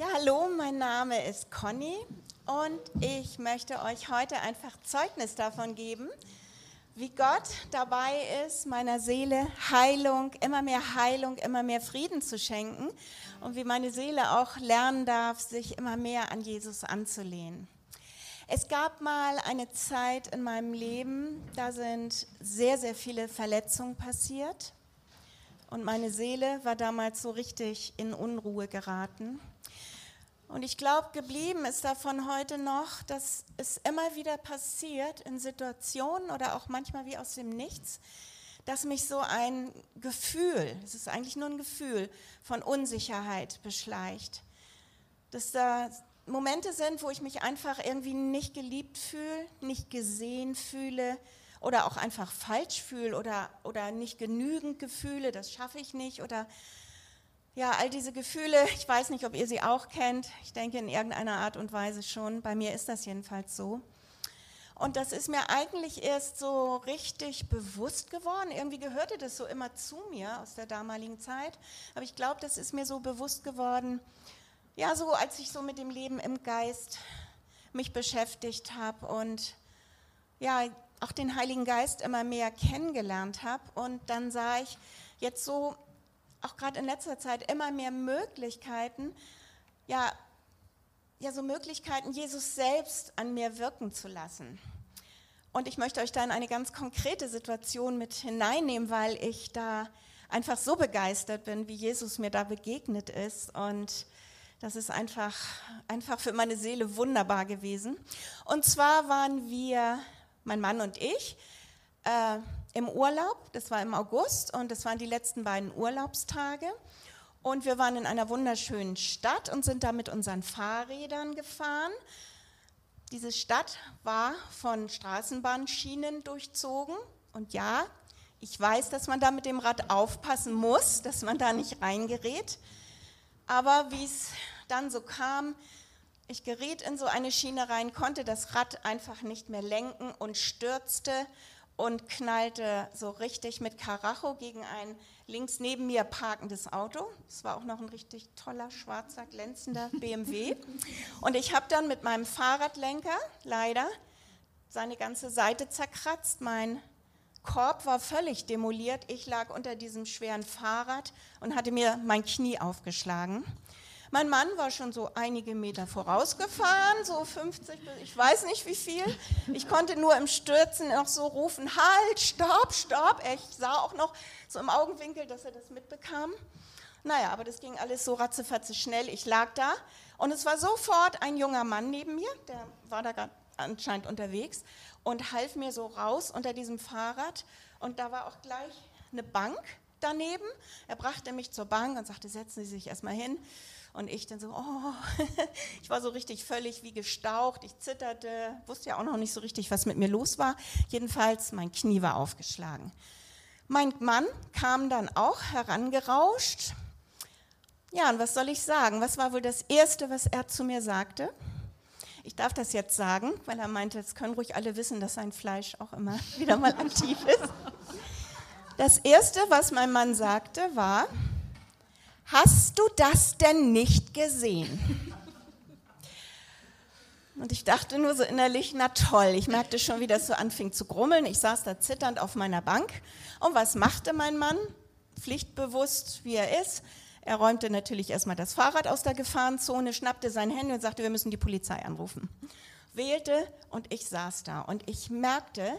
Ja, hallo, mein Name ist Conny und ich möchte euch heute einfach Zeugnis davon geben, wie Gott dabei ist, meiner Seele Heilung, immer mehr Heilung, immer mehr Frieden zu schenken und wie meine Seele auch lernen darf, sich immer mehr an Jesus anzulehnen. Es gab mal eine Zeit in meinem Leben, da sind sehr, sehr viele Verletzungen passiert und meine Seele war damals so richtig in Unruhe geraten. Und ich glaube, geblieben ist davon heute noch, dass es immer wieder passiert in Situationen oder auch manchmal wie aus dem Nichts, dass mich so ein Gefühl, es ist eigentlich nur ein Gefühl von Unsicherheit beschleicht. Dass da Momente sind, wo ich mich einfach irgendwie nicht geliebt fühle, nicht gesehen fühle oder auch einfach falsch fühle oder, oder nicht genügend Gefühle, das schaffe ich nicht oder ja, all diese Gefühle, ich weiß nicht, ob ihr sie auch kennt. Ich denke in irgendeiner Art und Weise schon. Bei mir ist das jedenfalls so. Und das ist mir eigentlich erst so richtig bewusst geworden. Irgendwie gehörte das so immer zu mir aus der damaligen Zeit. Aber ich glaube, das ist mir so bewusst geworden, ja, so als ich so mit dem Leben im Geist mich beschäftigt habe und ja, auch den Heiligen Geist immer mehr kennengelernt habe. Und dann sah ich jetzt so auch gerade in letzter Zeit immer mehr Möglichkeiten, ja, ja, so Möglichkeiten, Jesus selbst an mir wirken zu lassen. Und ich möchte euch da in eine ganz konkrete Situation mit hineinnehmen, weil ich da einfach so begeistert bin, wie Jesus mir da begegnet ist. Und das ist einfach, einfach für meine Seele wunderbar gewesen. Und zwar waren wir, mein Mann und ich, äh, im Urlaub, das war im August und das waren die letzten beiden Urlaubstage. Und wir waren in einer wunderschönen Stadt und sind da mit unseren Fahrrädern gefahren. Diese Stadt war von Straßenbahnschienen durchzogen. Und ja, ich weiß, dass man da mit dem Rad aufpassen muss, dass man da nicht reingerät. Aber wie es dann so kam, ich geriet in so eine Schiene rein, konnte das Rad einfach nicht mehr lenken und stürzte und knallte so richtig mit Karacho gegen ein links neben mir parkendes Auto. Es war auch noch ein richtig toller, schwarzer, glänzender BMW. Und ich habe dann mit meinem Fahrradlenker leider seine ganze Seite zerkratzt. Mein Korb war völlig demoliert. Ich lag unter diesem schweren Fahrrad und hatte mir mein Knie aufgeschlagen. Mein Mann war schon so einige Meter vorausgefahren, so 50, ich weiß nicht wie viel. Ich konnte nur im Stürzen noch so rufen, halt, stopp, stopp. Ich sah auch noch so im Augenwinkel, dass er das mitbekam. Naja, aber das ging alles so ratzefatze schnell. Ich lag da und es war sofort ein junger Mann neben mir, der war da gerade anscheinend unterwegs und half mir so raus unter diesem Fahrrad. Und da war auch gleich eine Bank daneben. Er brachte mich zur Bank und sagte, setzen Sie sich erstmal hin. Und ich dann so, oh, ich war so richtig völlig wie gestaucht, ich zitterte, wusste ja auch noch nicht so richtig, was mit mir los war. Jedenfalls, mein Knie war aufgeschlagen. Mein Mann kam dann auch herangerauscht. Ja, und was soll ich sagen? Was war wohl das Erste, was er zu mir sagte? Ich darf das jetzt sagen, weil er meinte, es können ruhig alle wissen, dass sein Fleisch auch immer wieder mal aktiv ist. Das Erste, was mein Mann sagte, war, hast du das denn nicht gesehen? Und ich dachte nur so innerlich, na toll, ich merkte schon, wie das so anfing zu grummeln. Ich saß da zitternd auf meiner Bank. Und was machte mein Mann? Pflichtbewusst, wie er ist. Er räumte natürlich erstmal das Fahrrad aus der Gefahrenzone, schnappte sein Handy und sagte, wir müssen die Polizei anrufen. Wählte und ich saß da. Und ich merkte,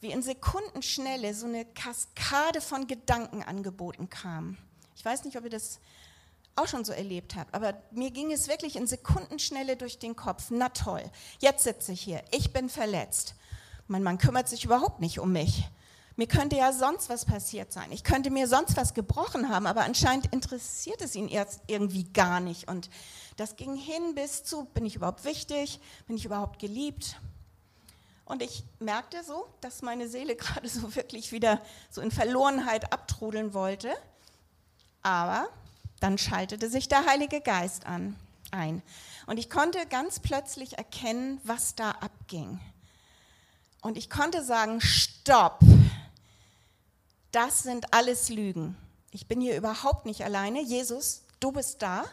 wie in Sekundenschnelle so eine Kaskade von Gedanken angeboten kam. Ich weiß nicht, ob ihr das auch schon so erlebt habt, aber mir ging es wirklich in Sekundenschnelle durch den Kopf. Na toll, jetzt sitze ich hier, ich bin verletzt. Mein Mann kümmert sich überhaupt nicht um mich. Mir könnte ja sonst was passiert sein. Ich könnte mir sonst was gebrochen haben, aber anscheinend interessiert es ihn erst irgendwie gar nicht. Und das ging hin bis zu, bin ich überhaupt wichtig? Bin ich überhaupt geliebt? Und ich merkte so, dass meine Seele gerade so wirklich wieder so in Verlorenheit abtrudeln wollte. Aber dann schaltete sich der Heilige Geist an, ein. Und ich konnte ganz plötzlich erkennen, was da abging. Und ich konnte sagen, stopp, das sind alles Lügen. Ich bin hier überhaupt nicht alleine. Jesus, du bist da.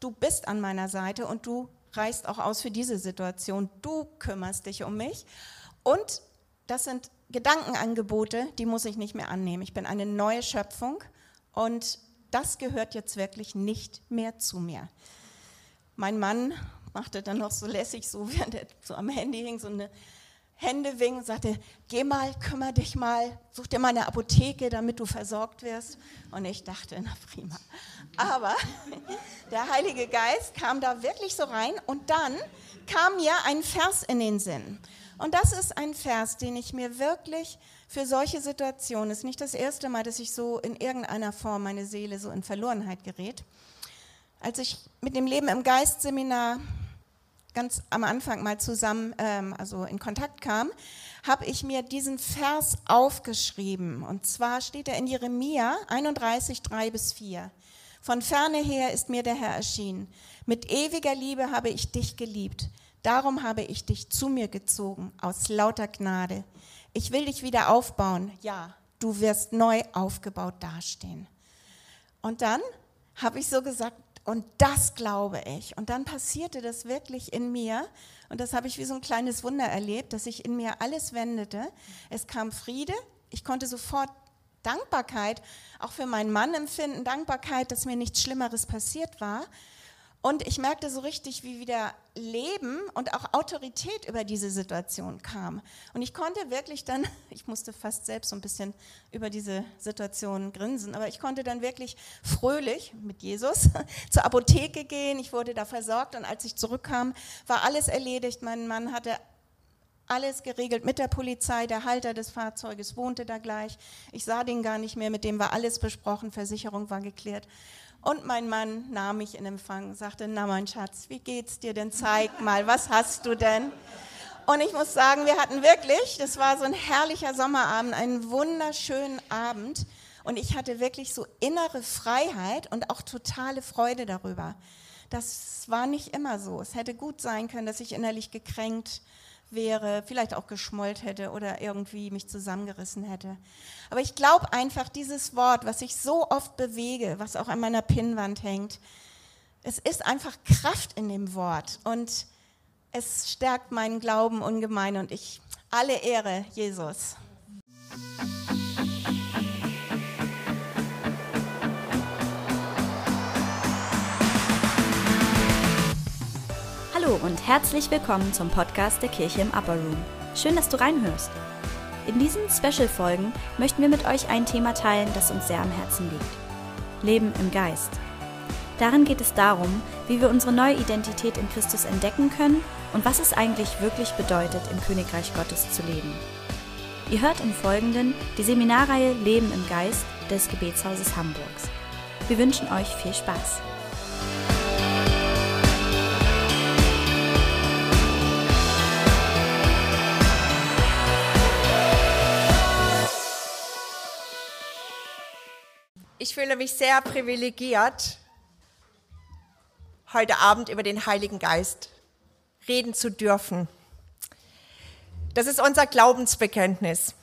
du bist an meiner Seite und du reißt auch aus für diese Situation. Du kümmerst dich um mich. Und das sind Gedankenangebote, die muss ich nicht mehr annehmen. Ich bin eine neue Schöpfung und das gehört jetzt wirklich nicht mehr zu mir. Mein Mann machte dann noch so lässig, so während er so am Handy hing, so eine Hände und sagte, geh mal, kümmere dich mal, such dir mal eine Apotheke, damit du versorgt wirst. Und ich dachte, na prima. Aber der Heilige Geist kam da wirklich so rein und dann kam mir ein Vers in den Sinn. Und das ist ein Vers, den ich mir wirklich für solche Situationen, ist nicht das erste Mal, dass ich so in irgendeiner Form meine Seele so in Verlorenheit gerät. Als ich mit dem Leben im Geist Seminar ganz am Anfang mal zusammen, ähm, also in Kontakt kam, habe ich mir diesen Vers aufgeschrieben. Und zwar steht er in Jeremia 31, 3 bis 4. Von ferne her ist mir der Herr erschienen. Mit ewiger Liebe habe ich dich geliebt. Darum habe ich dich zu mir gezogen, aus lauter Gnade. Ich will dich wieder aufbauen. Ja, du wirst neu aufgebaut dastehen. Und dann habe ich so gesagt, und das glaube ich. Und dann passierte das wirklich in mir. Und das habe ich wie so ein kleines Wunder erlebt, dass sich in mir alles wendete. Es kam Friede. Ich konnte sofort Dankbarkeit auch für meinen Mann empfinden, Dankbarkeit, dass mir nichts Schlimmeres passiert war. Und ich merkte so richtig, wie wieder Leben und auch Autorität über diese Situation kam. Und ich konnte wirklich dann, ich musste fast selbst so ein bisschen über diese Situation grinsen, aber ich konnte dann wirklich fröhlich mit Jesus zur Apotheke gehen. Ich wurde da versorgt und als ich zurückkam, war alles erledigt. Mein Mann hatte alles geregelt mit der Polizei. Der Halter des Fahrzeuges wohnte da gleich. Ich sah den gar nicht mehr, mit dem war alles besprochen, Versicherung war geklärt. Und mein Mann nahm mich in Empfang, sagte, na mein Schatz, wie geht's dir denn? Zeig mal, was hast du denn? Und ich muss sagen, wir hatten wirklich, das war so ein herrlicher Sommerabend, einen wunderschönen Abend. Und ich hatte wirklich so innere Freiheit und auch totale Freude darüber. Das war nicht immer so. Es hätte gut sein können, dass ich innerlich gekränkt wäre, vielleicht auch geschmollt hätte oder irgendwie mich zusammengerissen hätte. Aber ich glaube einfach, dieses Wort, was ich so oft bewege, was auch an meiner Pinnwand hängt, es ist einfach Kraft in dem Wort und es stärkt meinen Glauben ungemein und ich alle Ehre Jesus. Hallo und herzlich willkommen zum Podcast der Kirche im Upper Room. Schön, dass du reinhörst. In diesen Special-Folgen möchten wir mit euch ein Thema teilen, das uns sehr am Herzen liegt. Leben im Geist. Darin geht es darum, wie wir unsere neue Identität in Christus entdecken können und was es eigentlich wirklich bedeutet, im Königreich Gottes zu leben. Ihr hört im Folgenden die Seminarreihe Leben im Geist des Gebetshauses Hamburgs. Wir wünschen euch viel Spaß. Ich fühle mich sehr privilegiert, heute Abend über den Heiligen Geist reden zu dürfen. Das ist unser Glaubensbekenntnis.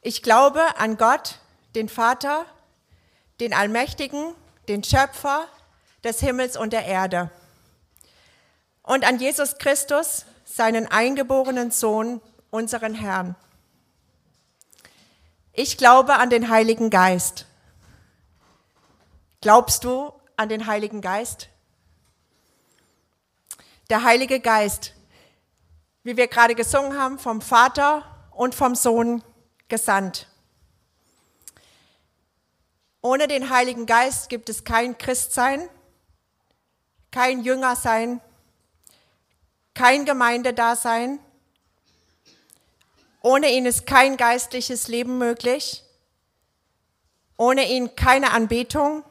Ich glaube an Gott, den Vater, den Allmächtigen, den Schöpfer des Himmels und der Erde und an Jesus Christus, seinen eingeborenen Sohn, unseren Herrn. Ich glaube an den Heiligen Geist Glaubst du an den Heiligen Geist? Der Heilige Geist, wie wir gerade gesungen haben, vom Vater und vom Sohn gesandt. Ohne den Heiligen Geist gibt es kein Christsein, kein Jüngersein, kein Gemeindedasein. Ohne ihn ist kein geistliches Leben möglich. Ohne ihn keine Anbetung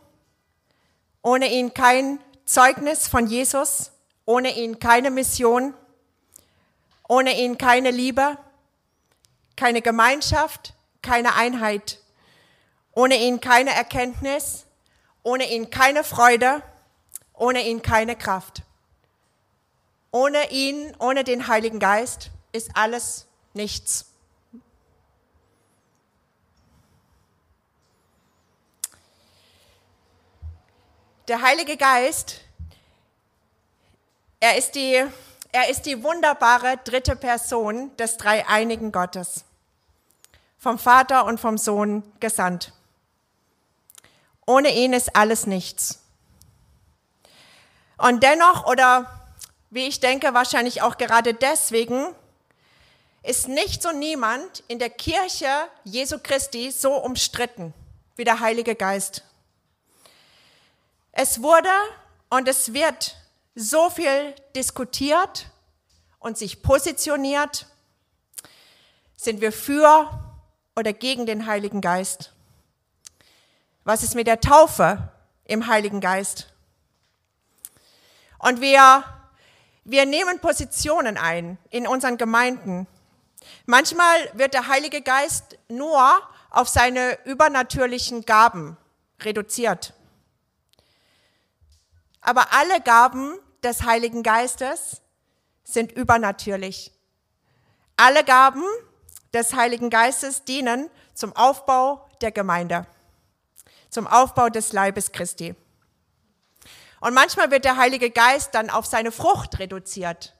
ohne ihn kein Zeugnis von Jesus, ohne ihn keine Mission, ohne ihn keine Liebe, keine Gemeinschaft, keine Einheit, ohne ihn keine Erkenntnis, ohne ihn keine Freude, ohne ihn keine Kraft. Ohne ihn, ohne den Heiligen Geist ist alles nichts. Der Heilige Geist, er ist die, er ist die wunderbare dritte Person des dreieinigen Gottes, vom Vater und vom Sohn gesandt. Ohne ihn ist alles nichts. Und dennoch, oder wie ich denke, wahrscheinlich auch gerade deswegen, ist nichts und niemand in der Kirche Jesu Christi so umstritten wie der Heilige Geist. Es wurde und es wird so viel diskutiert und sich positioniert. Sind wir für oder gegen den Heiligen Geist? Was ist mit der Taufe im Heiligen Geist? Und wir, wir nehmen Positionen ein in unseren Gemeinden. Manchmal wird der Heilige Geist nur auf seine übernatürlichen Gaben reduziert. Aber alle Gaben des Heiligen Geistes sind übernatürlich. Alle Gaben des Heiligen Geistes dienen zum Aufbau der Gemeinde, zum Aufbau des Leibes Christi. Und manchmal wird der Heilige Geist dann auf seine Frucht reduziert,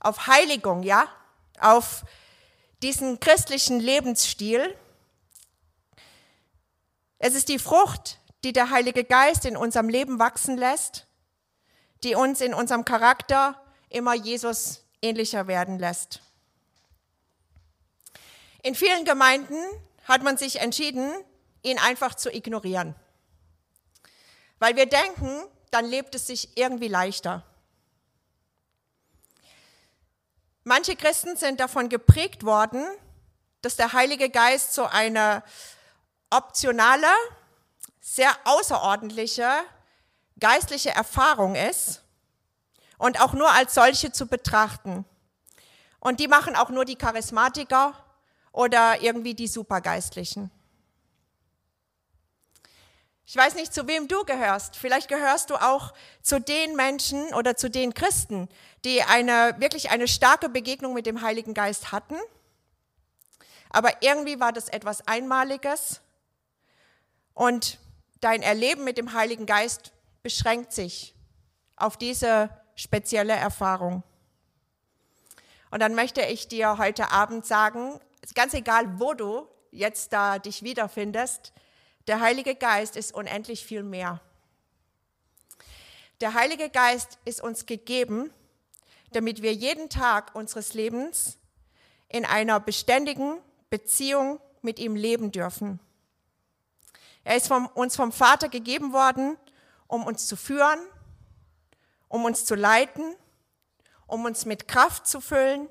auf Heiligung, ja, auf diesen christlichen Lebensstil. Es ist die Frucht, die der Heilige Geist in unserem Leben wachsen lässt, die uns in unserem Charakter immer Jesus ähnlicher werden lässt. In vielen Gemeinden hat man sich entschieden, ihn einfach zu ignorieren, weil wir denken, dann lebt es sich irgendwie leichter. Manche Christen sind davon geprägt worden, dass der Heilige Geist so eine optionale, sehr außerordentliche geistliche Erfahrung ist und auch nur als solche zu betrachten. Und die machen auch nur die Charismatiker oder irgendwie die Supergeistlichen. Ich weiß nicht, zu wem du gehörst. Vielleicht gehörst du auch zu den Menschen oder zu den Christen, die eine, wirklich eine starke Begegnung mit dem Heiligen Geist hatten. Aber irgendwie war das etwas Einmaliges und dein Erleben mit dem Heiligen Geist beschränkt sich auf diese spezielle Erfahrung. Und dann möchte ich dir heute Abend sagen, ganz egal, wo du jetzt da dich wiederfindest, der Heilige Geist ist unendlich viel mehr. Der Heilige Geist ist uns gegeben, damit wir jeden Tag unseres Lebens in einer beständigen Beziehung mit ihm leben dürfen. Er ist vom, uns vom Vater gegeben worden, um uns zu führen, um uns zu leiten, um uns mit Kraft zu füllen,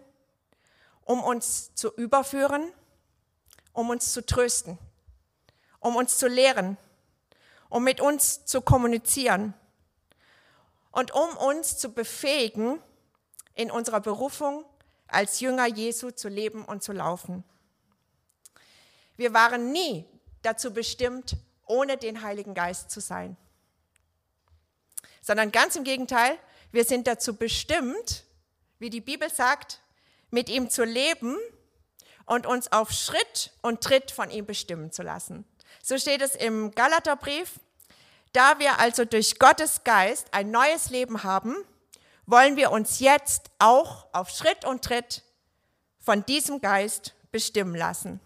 um uns zu überführen, um uns zu trösten um uns zu lehren, um mit uns zu kommunizieren und um uns zu befähigen, in unserer Berufung als Jünger Jesu zu leben und zu laufen. Wir waren nie dazu bestimmt, ohne den Heiligen Geist zu sein, sondern ganz im Gegenteil, wir sind dazu bestimmt, wie die Bibel sagt, mit ihm zu leben und uns auf Schritt und Tritt von ihm bestimmen zu lassen. So steht es im Galaterbrief. Da wir also durch Gottes Geist ein neues Leben haben, wollen wir uns jetzt auch auf Schritt und Tritt von diesem Geist bestimmen lassen.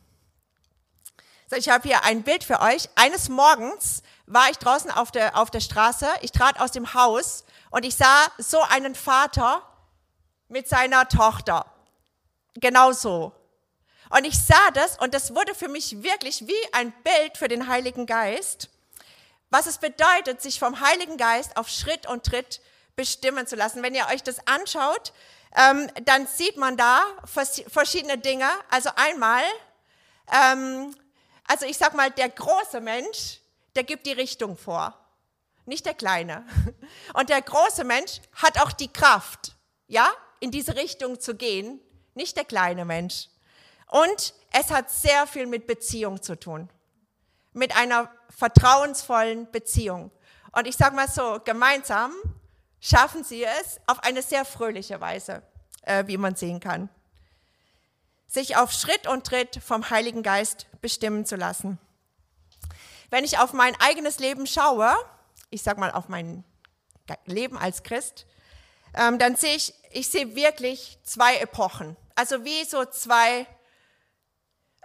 Ich habe hier ein Bild für euch. Eines Morgens war ich draußen auf der, auf der Straße. Ich trat aus dem Haus und ich sah so einen Vater mit seiner Tochter. Genauso. Und ich sah das und das wurde für mich wirklich wie ein Bild für den Heiligen Geist, was es bedeutet, sich vom Heiligen Geist auf Schritt und Tritt bestimmen zu lassen. Wenn ihr euch das anschaut, ähm, dann sieht man da verschiedene Dinge. Also einmal, ähm, also ich sag mal, der große Mensch, der gibt die Richtung vor, nicht der kleine. Und der große Mensch hat auch die Kraft, ja, in diese Richtung zu gehen, nicht der kleine Mensch. Und es hat sehr viel mit Beziehung zu tun. Mit einer vertrauensvollen Beziehung. Und ich sage mal so, gemeinsam schaffen sie es auf eine sehr fröhliche Weise, äh, wie man sehen kann. Sich auf Schritt und Tritt vom Heiligen Geist bestimmen zu lassen. Wenn ich auf mein eigenes Leben schaue, ich sag mal, auf mein Leben als Christ, ähm, dann sehe ich, ich sehe wirklich zwei Epochen. Also wie so zwei,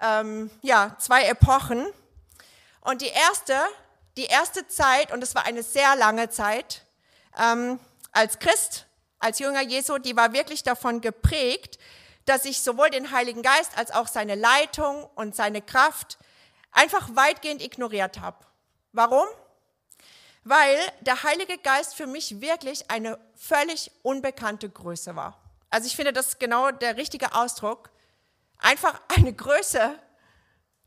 ähm, ja, zwei Epochen. Und die erste, die erste Zeit, und es war eine sehr lange Zeit, ähm, als Christ, als Jünger Jesu, die war wirklich davon geprägt, dass ich sowohl den Heiligen Geist als auch seine Leitung und seine Kraft einfach weitgehend ignoriert habe. Warum? Weil der Heilige Geist für mich wirklich eine völlig unbekannte Größe war. Also ich finde, das genau der richtige Ausdruck. Einfach eine Größe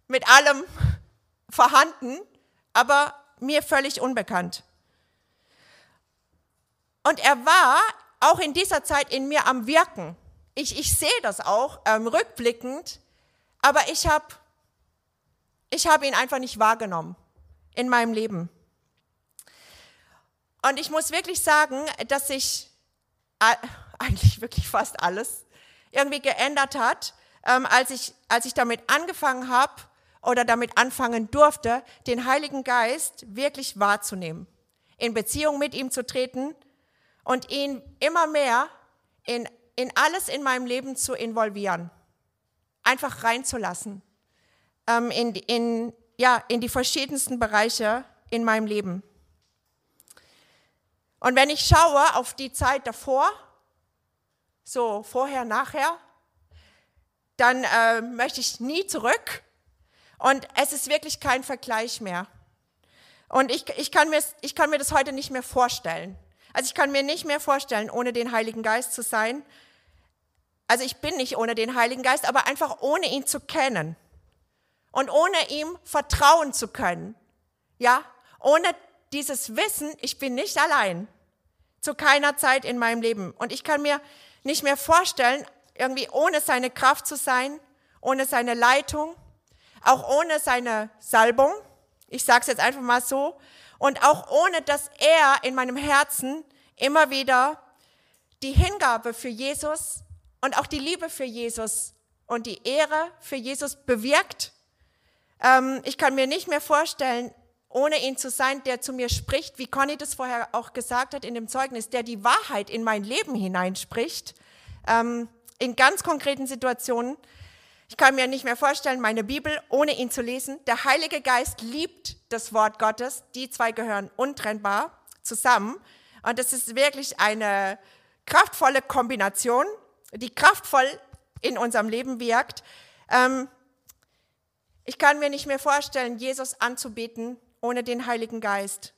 mit allem vorhanden, aber mir völlig unbekannt. Und er war auch in dieser Zeit in mir am Wirken. Ich, ich sehe das auch ähm, rückblickend, aber ich habe ich hab ihn einfach nicht wahrgenommen in meinem Leben. Und ich muss wirklich sagen, dass sich eigentlich wirklich fast alles irgendwie geändert hat, ähm, als, ich, als ich damit angefangen habe oder damit anfangen durfte, den Heiligen Geist wirklich wahrzunehmen, in Beziehung mit ihm zu treten und ihn immer mehr in, in alles in meinem Leben zu involvieren, einfach reinzulassen, ähm, in, in, ja, in die verschiedensten Bereiche in meinem Leben. Und wenn ich schaue auf die Zeit davor, so vorher, nachher, dann äh, möchte ich nie zurück. Und es ist wirklich kein Vergleich mehr. Und ich, ich, kann mir, ich kann mir das heute nicht mehr vorstellen. Also ich kann mir nicht mehr vorstellen, ohne den Heiligen Geist zu sein. Also ich bin nicht ohne den Heiligen Geist, aber einfach ohne ihn zu kennen. Und ohne ihm vertrauen zu können. Ja, ohne dieses Wissen, ich bin nicht allein. Zu keiner Zeit in meinem Leben. Und ich kann mir nicht mehr vorstellen, irgendwie ohne seine Kraft zu sein, ohne seine Leitung, auch ohne seine Salbung. Ich sage es jetzt einfach mal so. Und auch ohne, dass er in meinem Herzen immer wieder die Hingabe für Jesus und auch die Liebe für Jesus und die Ehre für Jesus bewirkt. Ähm, ich kann mir nicht mehr vorstellen, ohne ihn zu sein, der zu mir spricht, wie Conny das vorher auch gesagt hat in dem Zeugnis, der die Wahrheit in mein Leben hineinspricht, ähm, in ganz konkreten Situationen. Ich kann mir nicht mehr vorstellen, meine Bibel ohne ihn zu lesen. Der Heilige Geist liebt das Wort Gottes. Die zwei gehören untrennbar zusammen. Und es ist wirklich eine kraftvolle Kombination, die kraftvoll in unserem Leben wirkt. Ähm, ich kann mir nicht mehr vorstellen, Jesus anzubeten ohne den Heiligen Geist.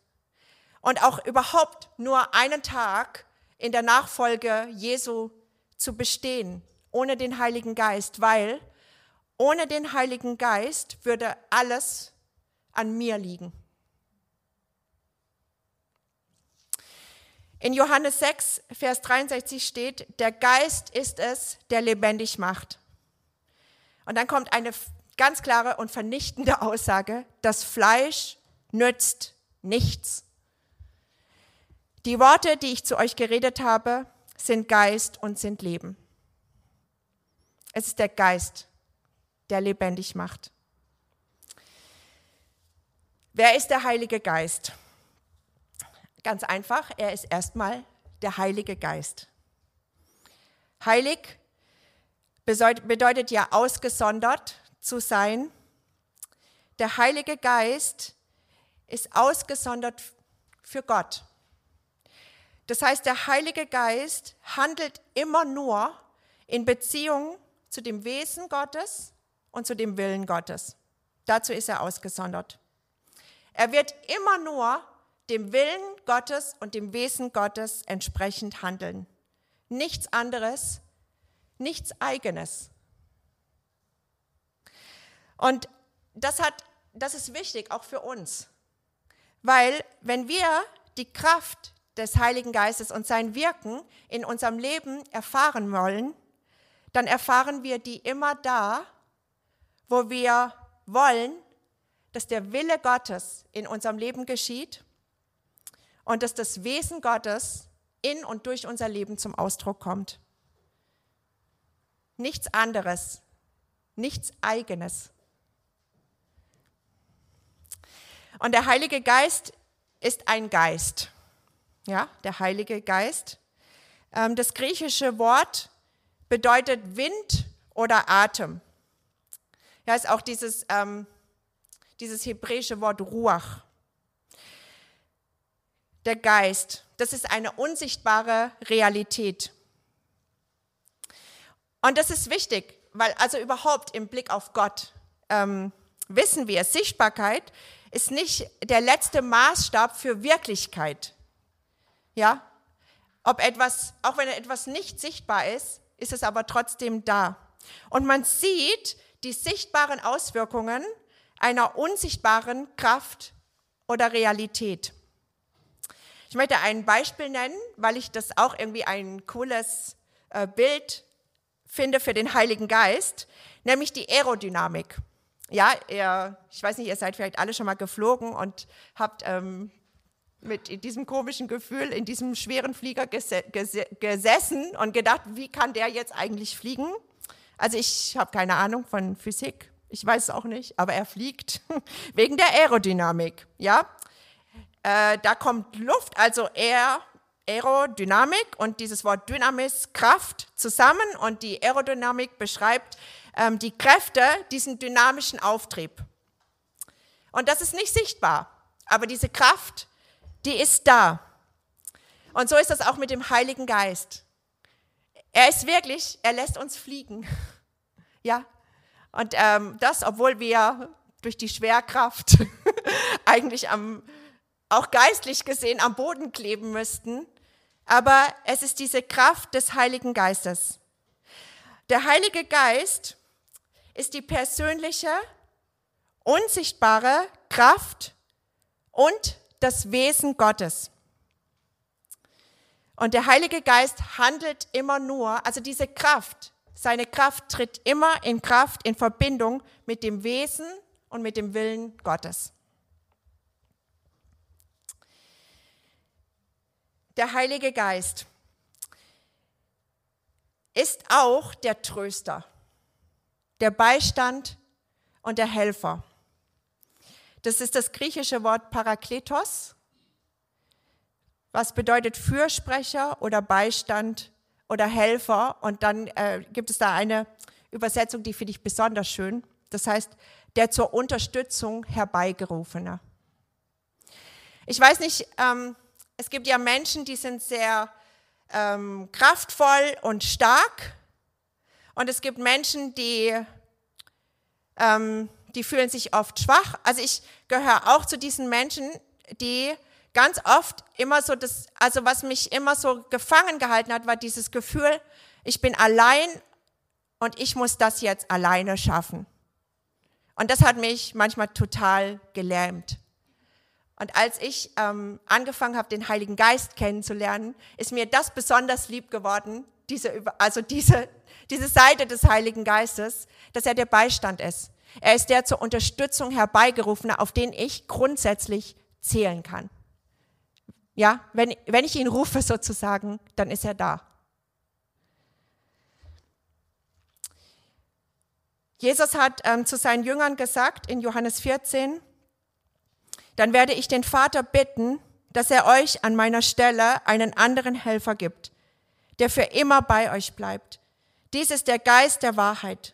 Und auch überhaupt nur einen Tag in der Nachfolge Jesu zu bestehen, ohne den Heiligen Geist, weil ohne den Heiligen Geist würde alles an mir liegen. In Johannes 6, Vers 63 steht, der Geist ist es, der lebendig macht. Und dann kommt eine ganz klare und vernichtende Aussage, das Fleisch nützt nichts. Die Worte, die ich zu euch geredet habe, sind Geist und sind Leben. Es ist der Geist, der lebendig macht. Wer ist der Heilige Geist? Ganz einfach, er ist erstmal der Heilige Geist. Heilig bedeutet ja ausgesondert zu sein. Der Heilige Geist ist ausgesondert für Gott. Das heißt, der Heilige Geist handelt immer nur in Beziehung zu dem Wesen Gottes und zu dem Willen Gottes. Dazu ist er ausgesondert. Er wird immer nur dem Willen Gottes und dem Wesen Gottes entsprechend handeln. Nichts anderes, nichts eigenes. Und das, hat, das ist wichtig auch für uns, weil wenn wir die Kraft des Heiligen Geistes und sein Wirken in unserem Leben erfahren wollen, dann erfahren wir die immer da, wo wir wollen, dass der Wille Gottes in unserem Leben geschieht und dass das Wesen Gottes in und durch unser Leben zum Ausdruck kommt. Nichts anderes, nichts eigenes. Und der Heilige Geist ist ein Geist. Ja, der Heilige Geist. Ähm, das griechische Wort bedeutet Wind oder Atem. Ja, ist auch dieses, ähm, dieses hebräische Wort Ruach. Der Geist, das ist eine unsichtbare Realität. Und das ist wichtig, weil also überhaupt im Blick auf Gott ähm, wissen wir, Sichtbarkeit ist nicht der letzte Maßstab für Wirklichkeit. Ja, ob etwas, auch wenn etwas nicht sichtbar ist, ist es aber trotzdem da. Und man sieht die sichtbaren Auswirkungen einer unsichtbaren Kraft oder Realität. Ich möchte ein Beispiel nennen, weil ich das auch irgendwie ein cooles äh, Bild finde für den Heiligen Geist, nämlich die Aerodynamik. Ja, ihr, ich weiß nicht, ihr seid vielleicht alle schon mal geflogen und habt ähm, mit diesem komischen Gefühl in diesem schweren Flieger gese gesessen und gedacht, wie kann der jetzt eigentlich fliegen? Also ich habe keine Ahnung von Physik, ich weiß es auch nicht, aber er fliegt wegen der Aerodynamik. Ja, äh, da kommt Luft, also Air, Aerodynamik und dieses Wort Dynamis, Kraft zusammen und die Aerodynamik beschreibt ähm, die Kräfte, diesen dynamischen Auftrieb. Und das ist nicht sichtbar, aber diese Kraft, die ist da. Und so ist das auch mit dem Heiligen Geist. Er ist wirklich, er lässt uns fliegen. Ja, und ähm, das, obwohl wir durch die Schwerkraft eigentlich am, auch geistlich gesehen am Boden kleben müssten. Aber es ist diese Kraft des Heiligen Geistes. Der Heilige Geist ist die persönliche, unsichtbare Kraft und das Wesen Gottes. Und der Heilige Geist handelt immer nur, also diese Kraft, seine Kraft tritt immer in Kraft, in Verbindung mit dem Wesen und mit dem Willen Gottes. Der Heilige Geist ist auch der Tröster, der Beistand und der Helfer. Das ist das griechische Wort Parakletos, was bedeutet Fürsprecher oder Beistand oder Helfer. Und dann äh, gibt es da eine Übersetzung, die finde ich besonders schön. Das heißt, der zur Unterstützung herbeigerufene. Ich weiß nicht, ähm, es gibt ja Menschen, die sind sehr ähm, kraftvoll und stark. Und es gibt Menschen, die, ähm, die fühlen sich oft schwach. Also ich gehöre auch zu diesen Menschen, die ganz oft immer so das, also was mich immer so gefangen gehalten hat, war dieses Gefühl, ich bin allein und ich muss das jetzt alleine schaffen. Und das hat mich manchmal total gelähmt. Und als ich ähm, angefangen habe, den Heiligen Geist kennenzulernen, ist mir das besonders lieb geworden, diese, also diese, diese Seite des Heiligen Geistes, dass er der Beistand ist. Er ist der zur Unterstützung herbeigerufene, auf den ich grundsätzlich zählen kann. Ja, wenn, wenn ich ihn rufe sozusagen, dann ist er da. Jesus hat ähm, zu seinen Jüngern gesagt in Johannes 14, dann werde ich den Vater bitten, dass er euch an meiner Stelle einen anderen Helfer gibt, der für immer bei euch bleibt. Dies ist der Geist der Wahrheit.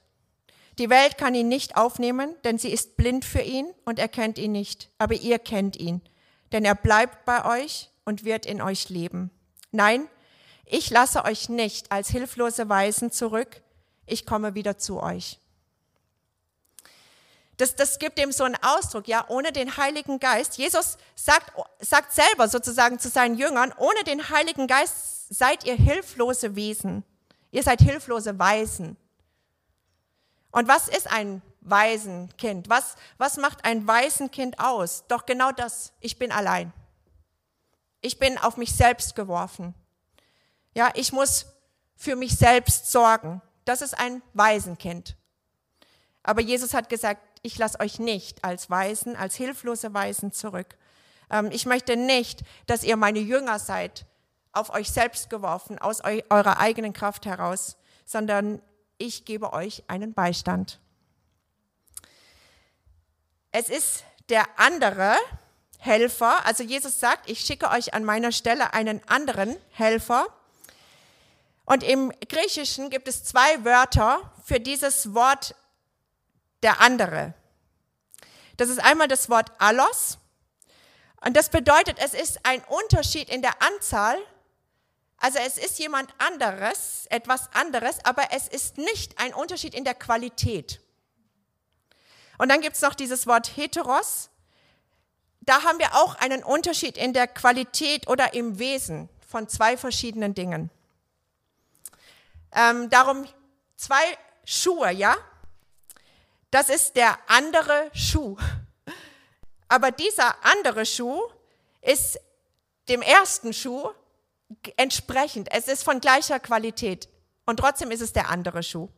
Die Welt kann ihn nicht aufnehmen, denn sie ist blind für ihn und erkennt ihn nicht. Aber ihr kennt ihn, denn er bleibt bei euch und wird in euch leben. Nein, ich lasse euch nicht als hilflose Weisen zurück. Ich komme wieder zu euch. Das, das gibt ihm so einen Ausdruck, ja, ohne den Heiligen Geist. Jesus sagt, sagt selber sozusagen zu seinen Jüngern, ohne den Heiligen Geist seid ihr hilflose Wesen. Ihr seid hilflose Weisen. Und was ist ein Waisenkind? Was, was macht ein Waisenkind aus? Doch genau das, ich bin allein. Ich bin auf mich selbst geworfen. Ja, ich muss für mich selbst sorgen. Das ist ein Waisenkind. Aber Jesus hat gesagt, ich lasse euch nicht als Weisen, als hilflose Weisen zurück. Ähm, ich möchte nicht, dass ihr meine Jünger seid, auf euch selbst geworfen, aus eu eurer eigenen Kraft heraus, sondern ich gebe euch einen Beistand. Es ist der andere, Helfer. Also Jesus sagt, ich schicke euch an meiner Stelle einen anderen Helfer. Und im Griechischen gibt es zwei Wörter für dieses Wort der andere. Das ist einmal das Wort allos. Und das bedeutet, es ist ein Unterschied in der Anzahl. Also es ist jemand anderes, etwas anderes, aber es ist nicht ein Unterschied in der Qualität. Und dann gibt es noch dieses Wort heteros. Da haben wir auch einen Unterschied in der Qualität oder im Wesen von zwei verschiedenen Dingen. Ähm, darum zwei Schuhe, ja? Das ist der andere Schuh. Aber dieser andere Schuh ist dem ersten Schuh entsprechend. Es ist von gleicher Qualität. Und trotzdem ist es der andere Schuh.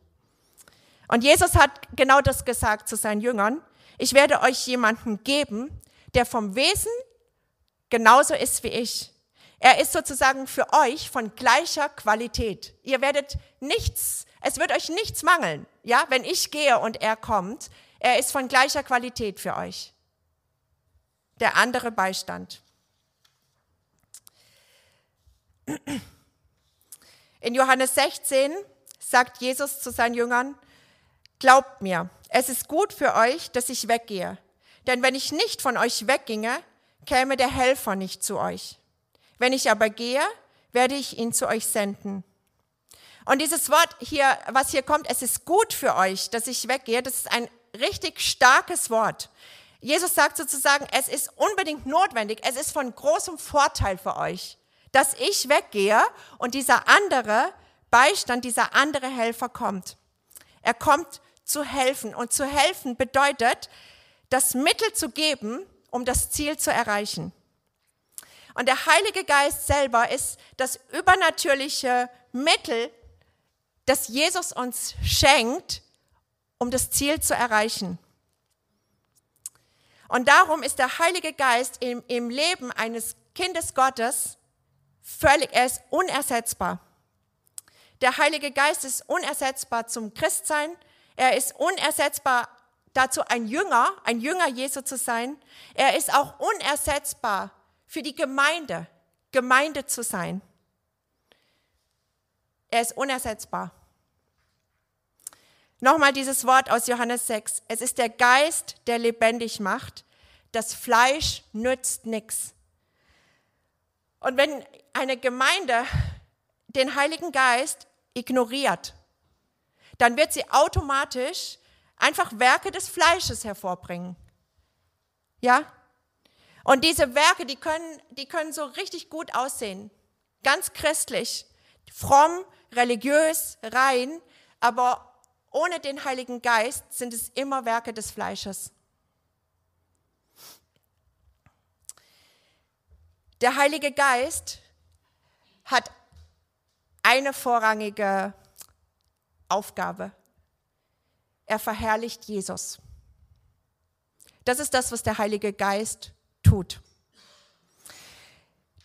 Und Jesus hat genau das gesagt zu seinen Jüngern. Ich werde euch jemanden geben, der vom Wesen genauso ist wie ich. Er ist sozusagen für euch von gleicher Qualität. Ihr werdet nichts, es wird euch nichts mangeln, ja, wenn ich gehe und er kommt. Er ist von gleicher Qualität für euch. Der andere Beistand. In Johannes 16 sagt Jesus zu seinen Jüngern, Glaubt mir, es ist gut für euch, dass ich weggehe. Denn wenn ich nicht von euch wegginge, käme der Helfer nicht zu euch. Wenn ich aber gehe, werde ich ihn zu euch senden. Und dieses Wort hier, was hier kommt, es ist gut für euch, dass ich weggehe, das ist ein richtig starkes Wort. Jesus sagt sozusagen, es ist unbedingt notwendig, es ist von großem Vorteil für euch, dass ich weggehe und dieser andere Beistand, dieser andere Helfer kommt. Er kommt zu helfen. Und zu helfen bedeutet, das Mittel zu geben, um das Ziel zu erreichen. Und der Heilige Geist selber ist das übernatürliche Mittel, das Jesus uns schenkt, um das Ziel zu erreichen. Und darum ist der Heilige Geist im, im Leben eines Kindes Gottes völlig, er ist unersetzbar. Der Heilige Geist ist unersetzbar zum Christsein, er ist unersetzbar dazu, ein Jünger, ein Jünger Jesu zu sein. Er ist auch unersetzbar für die Gemeinde, Gemeinde zu sein. Er ist unersetzbar. Nochmal dieses Wort aus Johannes 6. Es ist der Geist, der lebendig macht. Das Fleisch nützt nichts. Und wenn eine Gemeinde den Heiligen Geist ignoriert, dann wird sie automatisch einfach Werke des Fleisches hervorbringen. Ja? Und diese Werke, die können, die können so richtig gut aussehen. Ganz christlich, fromm, religiös, rein, aber ohne den Heiligen Geist sind es immer Werke des Fleisches. Der Heilige Geist hat eine vorrangige Aufgabe. Er verherrlicht Jesus. Das ist das, was der Heilige Geist tut.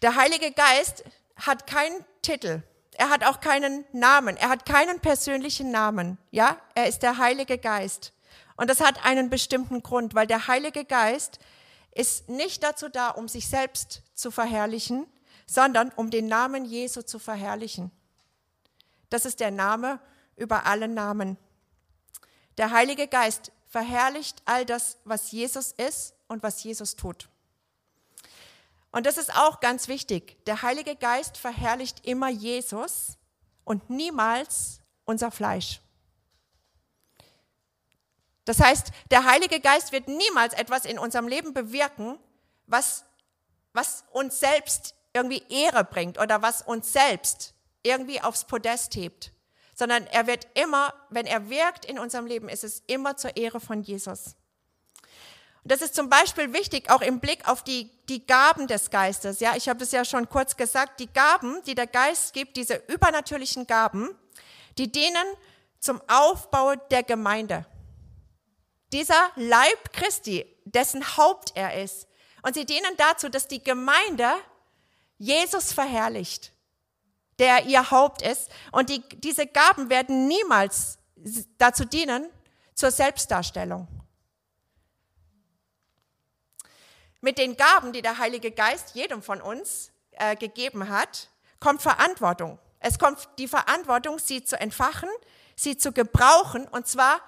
Der Heilige Geist hat keinen Titel. Er hat auch keinen Namen. Er hat keinen persönlichen Namen. Ja, er ist der Heilige Geist. Und das hat einen bestimmten Grund, weil der Heilige Geist ist nicht dazu da, um sich selbst zu verherrlichen, sondern um den Namen Jesu zu verherrlichen. Das ist der Name über alle Namen. Der Heilige Geist verherrlicht all das, was Jesus ist und was Jesus tut. Und das ist auch ganz wichtig. Der Heilige Geist verherrlicht immer Jesus und niemals unser Fleisch. Das heißt, der Heilige Geist wird niemals etwas in unserem Leben bewirken, was, was uns selbst irgendwie Ehre bringt oder was uns selbst irgendwie aufs Podest hebt sondern er wird immer, wenn er wirkt in unserem Leben, ist es immer zur Ehre von Jesus. Das ist zum Beispiel wichtig, auch im Blick auf die, die Gaben des Geistes. Ja, ich habe das ja schon kurz gesagt. Die Gaben, die der Geist gibt, diese übernatürlichen Gaben, die dienen zum Aufbau der Gemeinde. Dieser Leib Christi, dessen Haupt er ist. Und sie dienen dazu, dass die Gemeinde Jesus verherrlicht der ihr Haupt ist. Und die, diese Gaben werden niemals dazu dienen, zur Selbstdarstellung. Mit den Gaben, die der Heilige Geist jedem von uns äh, gegeben hat, kommt Verantwortung. Es kommt die Verantwortung, sie zu entfachen, sie zu gebrauchen, und zwar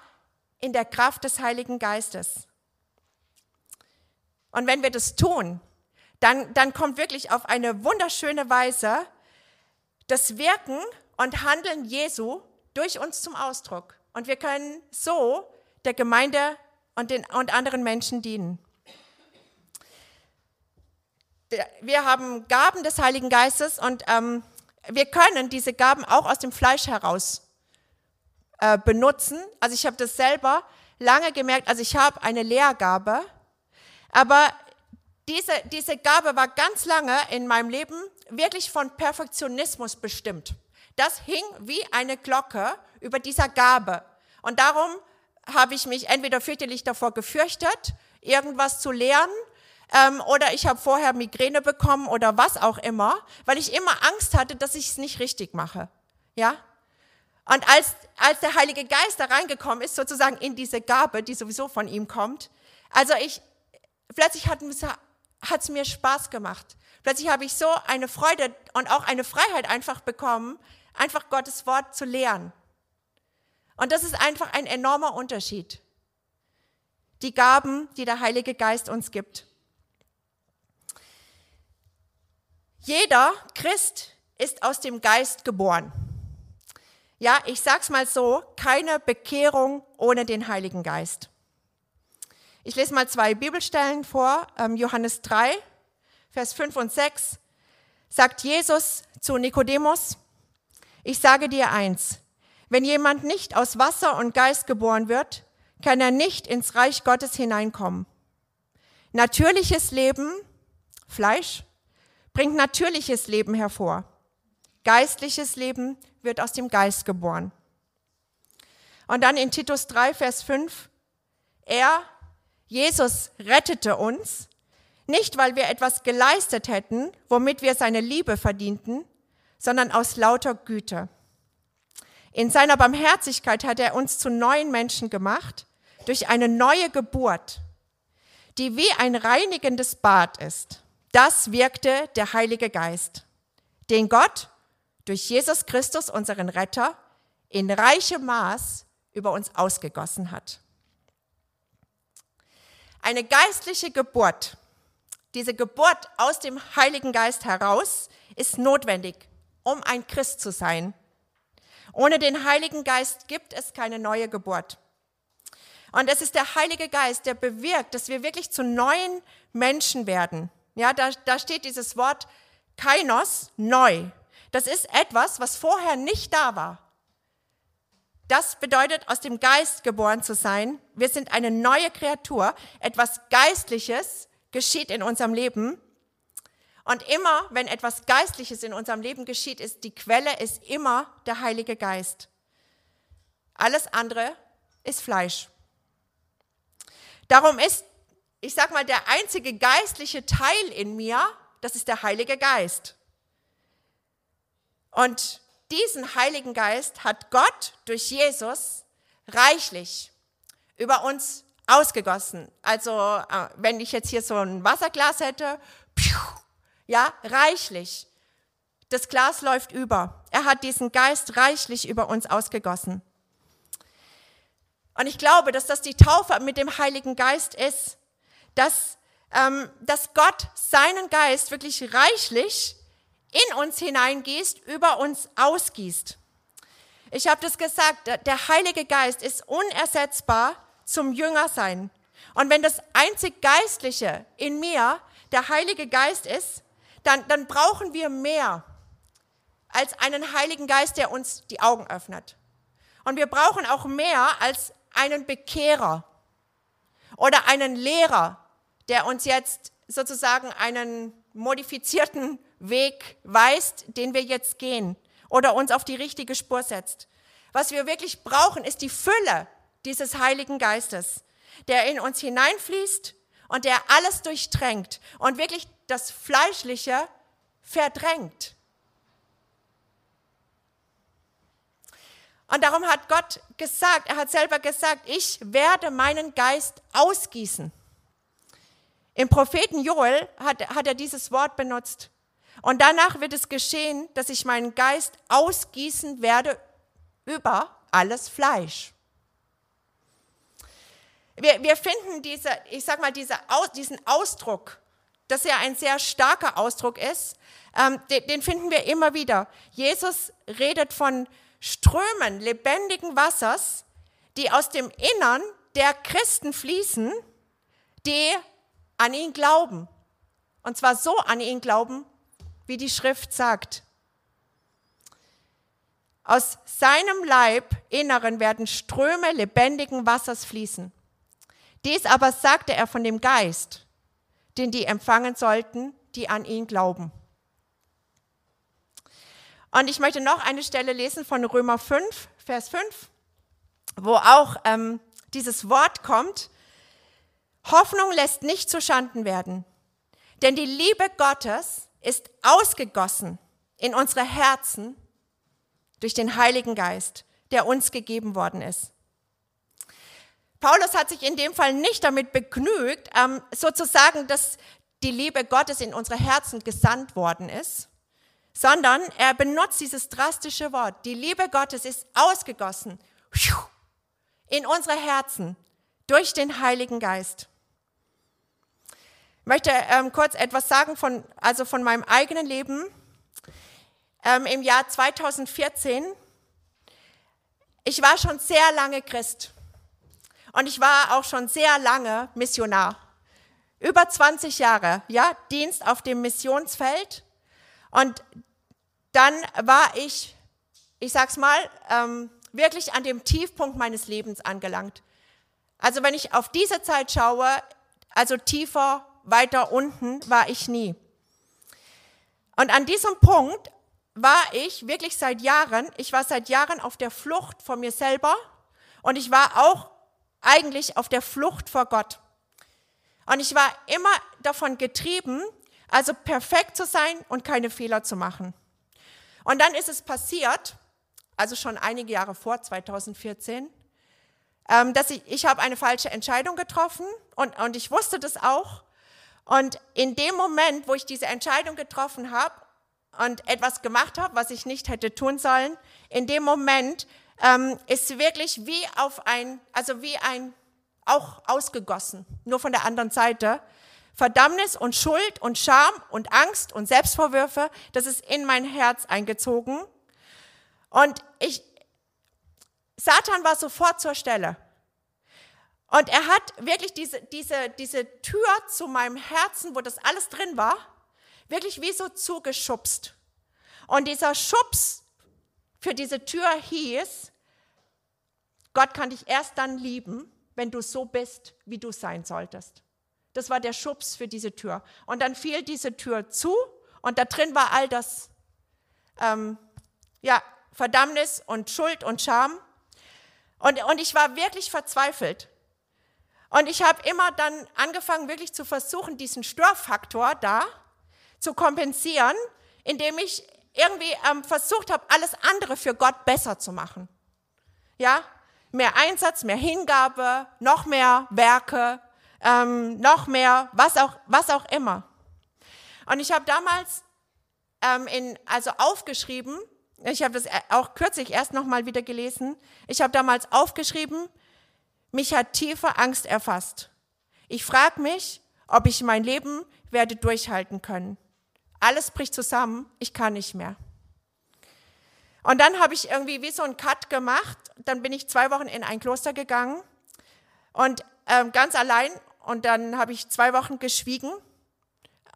in der Kraft des Heiligen Geistes. Und wenn wir das tun, dann, dann kommt wirklich auf eine wunderschöne Weise das Wirken und Handeln Jesu durch uns zum Ausdruck. Und wir können so der Gemeinde und, den, und anderen Menschen dienen. Wir haben Gaben des Heiligen Geistes und ähm, wir können diese Gaben auch aus dem Fleisch heraus äh, benutzen. Also ich habe das selber lange gemerkt, also ich habe eine Lehrgabe, aber diese, diese Gabe war ganz lange in meinem Leben wirklich von Perfektionismus bestimmt. Das hing wie eine Glocke über dieser Gabe. Und darum habe ich mich entweder fürchterlich davor gefürchtet, irgendwas zu lernen, ähm, oder ich habe vorher Migräne bekommen oder was auch immer, weil ich immer Angst hatte, dass ich es nicht richtig mache. Ja? Und als, als der Heilige Geist da reingekommen ist, sozusagen in diese Gabe, die sowieso von ihm kommt, also ich, plötzlich hat es mir Spaß gemacht. Plötzlich habe ich so eine Freude und auch eine Freiheit einfach bekommen, einfach Gottes Wort zu lehren. Und das ist einfach ein enormer Unterschied. Die Gaben, die der Heilige Geist uns gibt. Jeder Christ ist aus dem Geist geboren. Ja, ich sag's mal so, keine Bekehrung ohne den Heiligen Geist. Ich lese mal zwei Bibelstellen vor. Ähm, Johannes 3, Vers 5 und 6 sagt Jesus zu Nikodemus, ich sage dir eins, wenn jemand nicht aus Wasser und Geist geboren wird, kann er nicht ins Reich Gottes hineinkommen. Natürliches Leben, Fleisch, bringt natürliches Leben hervor. Geistliches Leben wird aus dem Geist geboren. Und dann in Titus 3, Vers 5, er, Jesus, rettete uns, nicht weil wir etwas geleistet hätten, womit wir seine Liebe verdienten, sondern aus lauter Güte. In seiner Barmherzigkeit hat er uns zu neuen Menschen gemacht, durch eine neue Geburt, die wie ein reinigendes Bad ist. Das wirkte der Heilige Geist, den Gott durch Jesus Christus, unseren Retter, in reichem Maß über uns ausgegossen hat. Eine geistliche Geburt, diese Geburt aus dem Heiligen Geist heraus, ist notwendig, um ein Christ zu sein. Ohne den Heiligen Geist gibt es keine neue Geburt. Und es ist der Heilige Geist, der bewirkt, dass wir wirklich zu neuen Menschen werden. Ja, da, da steht dieses Wort Kainos, neu. Das ist etwas, was vorher nicht da war. Das bedeutet, aus dem Geist geboren zu sein. Wir sind eine neue Kreatur. Etwas Geistliches geschieht in unserem Leben. Und immer, wenn etwas Geistliches in unserem Leben geschieht, ist die Quelle ist immer der Heilige Geist. Alles andere ist Fleisch. Darum ist ich sag mal, der einzige geistliche Teil in mir, das ist der Heilige Geist. Und diesen Heiligen Geist hat Gott durch Jesus reichlich über uns ausgegossen. Also, äh, wenn ich jetzt hier so ein Wasserglas hätte, ja, reichlich. Das Glas läuft über. Er hat diesen Geist reichlich über uns ausgegossen. Und ich glaube, dass das die Taufe mit dem Heiligen Geist ist dass, ähm, dass Gott seinen Geist wirklich reichlich in uns hineingießt, über uns ausgießt. Ich habe das gesagt, der Heilige Geist ist unersetzbar zum Jüngersein. Und wenn das einzig Geistliche in mir der Heilige Geist ist, dann, dann brauchen wir mehr als einen Heiligen Geist, der uns die Augen öffnet. Und wir brauchen auch mehr als einen Bekehrer oder einen Lehrer, der uns jetzt sozusagen einen modifizierten Weg weist, den wir jetzt gehen oder uns auf die richtige Spur setzt. Was wir wirklich brauchen, ist die Fülle dieses Heiligen Geistes, der in uns hineinfließt und der alles durchdrängt und wirklich das Fleischliche verdrängt. Und darum hat Gott gesagt, er hat selber gesagt, ich werde meinen Geist ausgießen. Im Propheten Joel hat, hat er dieses Wort benutzt. Und danach wird es geschehen, dass ich meinen Geist ausgießen werde über alles Fleisch. Wir, wir finden diese, ich sag mal, diese, diesen Ausdruck, dass er ein sehr starker Ausdruck ist, ähm, den, den finden wir immer wieder. Jesus redet von Strömen lebendigen Wassers, die aus dem Innern der Christen fließen, die an ihn glauben. Und zwar so an ihn glauben, wie die Schrift sagt. Aus seinem Leib Inneren werden Ströme lebendigen Wassers fließen. Dies aber sagte er von dem Geist, den die empfangen sollten, die an ihn glauben. Und ich möchte noch eine Stelle lesen von Römer 5, Vers 5, wo auch ähm, dieses Wort kommt. Hoffnung lässt nicht zu Schanden werden, denn die Liebe Gottes ist ausgegossen in unsere Herzen durch den Heiligen Geist, der uns gegeben worden ist. Paulus hat sich in dem Fall nicht damit begnügt, ähm, sozusagen, dass die Liebe Gottes in unsere Herzen gesandt worden ist, sondern er benutzt dieses drastische Wort. Die Liebe Gottes ist ausgegossen in unsere Herzen durch den Heiligen Geist. Ich möchte ähm, kurz etwas sagen von, also von meinem eigenen Leben. Ähm, Im Jahr 2014, ich war schon sehr lange Christ. Und ich war auch schon sehr lange Missionar. Über 20 Jahre, ja, Dienst auf dem Missionsfeld. Und dann war ich, ich sag's mal, ähm, wirklich an dem Tiefpunkt meines Lebens angelangt. Also wenn ich auf diese Zeit schaue, also tiefer, weiter unten war ich nie. Und an diesem Punkt war ich wirklich seit Jahren, ich war seit Jahren auf der Flucht vor mir selber und ich war auch eigentlich auf der Flucht vor Gott. Und ich war immer davon getrieben, also perfekt zu sein und keine Fehler zu machen. Und dann ist es passiert, also schon einige Jahre vor 2014, ähm, dass ich, ich habe eine falsche Entscheidung getroffen und, und ich wusste das auch. Und in dem Moment, wo ich diese Entscheidung getroffen habe und etwas gemacht habe, was ich nicht hätte tun sollen, in dem Moment ähm, ist wirklich wie auf ein, also wie ein, auch ausgegossen, nur von der anderen Seite. Verdammnis und Schuld und Scham und Angst und Selbstvorwürfe, das ist in mein Herz eingezogen. Und ich, Satan war sofort zur Stelle. Und er hat wirklich diese, diese, diese Tür zu meinem Herzen, wo das alles drin war, wirklich wie so zugeschubst. Und dieser Schubs für diese Tür hieß, Gott kann dich erst dann lieben, wenn du so bist, wie du sein solltest. Das war der Schubs für diese Tür. Und dann fiel diese Tür zu und da drin war all das, ähm, ja, Verdammnis und Schuld und Scham. Und, und ich war wirklich verzweifelt. Und ich habe immer dann angefangen, wirklich zu versuchen, diesen Störfaktor da zu kompensieren, indem ich irgendwie ähm, versucht habe, alles andere für Gott besser zu machen. Ja, mehr Einsatz, mehr Hingabe, noch mehr Werke, ähm, noch mehr, was auch, was auch immer. Und ich habe damals ähm, in, also aufgeschrieben, ich habe das auch kürzlich erst nochmal wieder gelesen, ich habe damals aufgeschrieben, mich hat tiefe Angst erfasst. Ich frage mich, ob ich mein Leben werde durchhalten können. Alles bricht zusammen, ich kann nicht mehr. Und dann habe ich irgendwie wie so einen Cut gemacht. Dann bin ich zwei Wochen in ein Kloster gegangen und ähm, ganz allein. Und dann habe ich zwei Wochen geschwiegen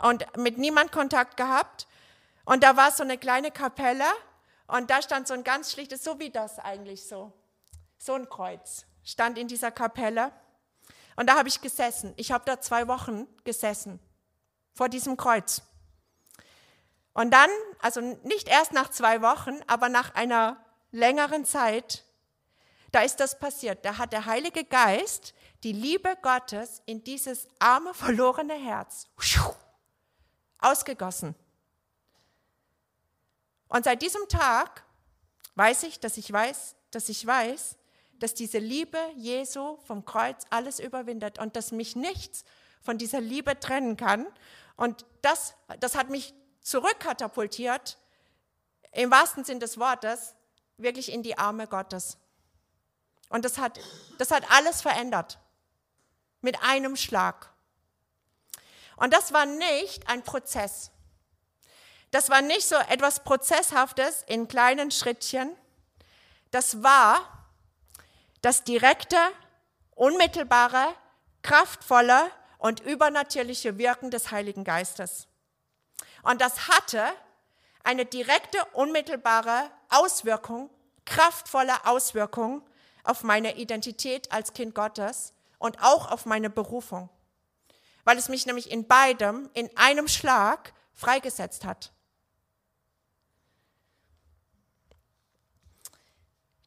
und mit niemand Kontakt gehabt. Und da war so eine kleine Kapelle und da stand so ein ganz schlichtes, so wie das eigentlich so, so ein Kreuz stand in dieser Kapelle. Und da habe ich gesessen. Ich habe da zwei Wochen gesessen vor diesem Kreuz. Und dann, also nicht erst nach zwei Wochen, aber nach einer längeren Zeit, da ist das passiert. Da hat der Heilige Geist die Liebe Gottes in dieses arme, verlorene Herz ausgegossen. Und seit diesem Tag weiß ich, dass ich weiß, dass ich weiß, dass diese Liebe Jesu vom Kreuz alles überwindet und dass mich nichts von dieser Liebe trennen kann. Und das, das hat mich zurückkatapultiert, im wahrsten Sinn des Wortes, wirklich in die Arme Gottes. Und das hat, das hat alles verändert. Mit einem Schlag. Und das war nicht ein Prozess. Das war nicht so etwas Prozesshaftes in kleinen Schrittchen. Das war das direkte, unmittelbare, kraftvolle und übernatürliche Wirken des Heiligen Geistes. Und das hatte eine direkte, unmittelbare Auswirkung, kraftvolle Auswirkung auf meine Identität als Kind Gottes und auch auf meine Berufung, weil es mich nämlich in beidem, in einem Schlag freigesetzt hat.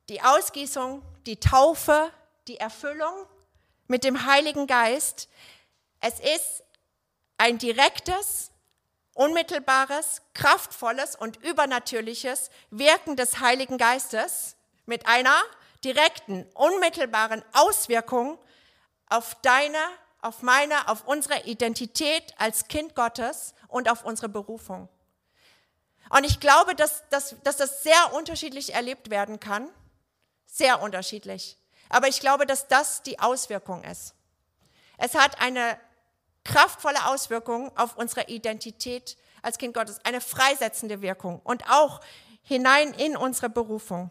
die Ausgießung, die Taufe, die Erfüllung mit dem Heiligen Geist. Es ist ein direktes, unmittelbares, kraftvolles und übernatürliches Wirken des Heiligen Geistes mit einer direkten, unmittelbaren Auswirkung auf deine, auf meine, auf unsere Identität als Kind Gottes und auf unsere Berufung. Und ich glaube, dass, dass, dass das sehr unterschiedlich erlebt werden kann. Sehr unterschiedlich. Aber ich glaube, dass das die Auswirkung ist. Es hat eine kraftvolle Auswirkung auf unsere Identität als Kind Gottes, eine freisetzende Wirkung und auch hinein in unsere Berufung.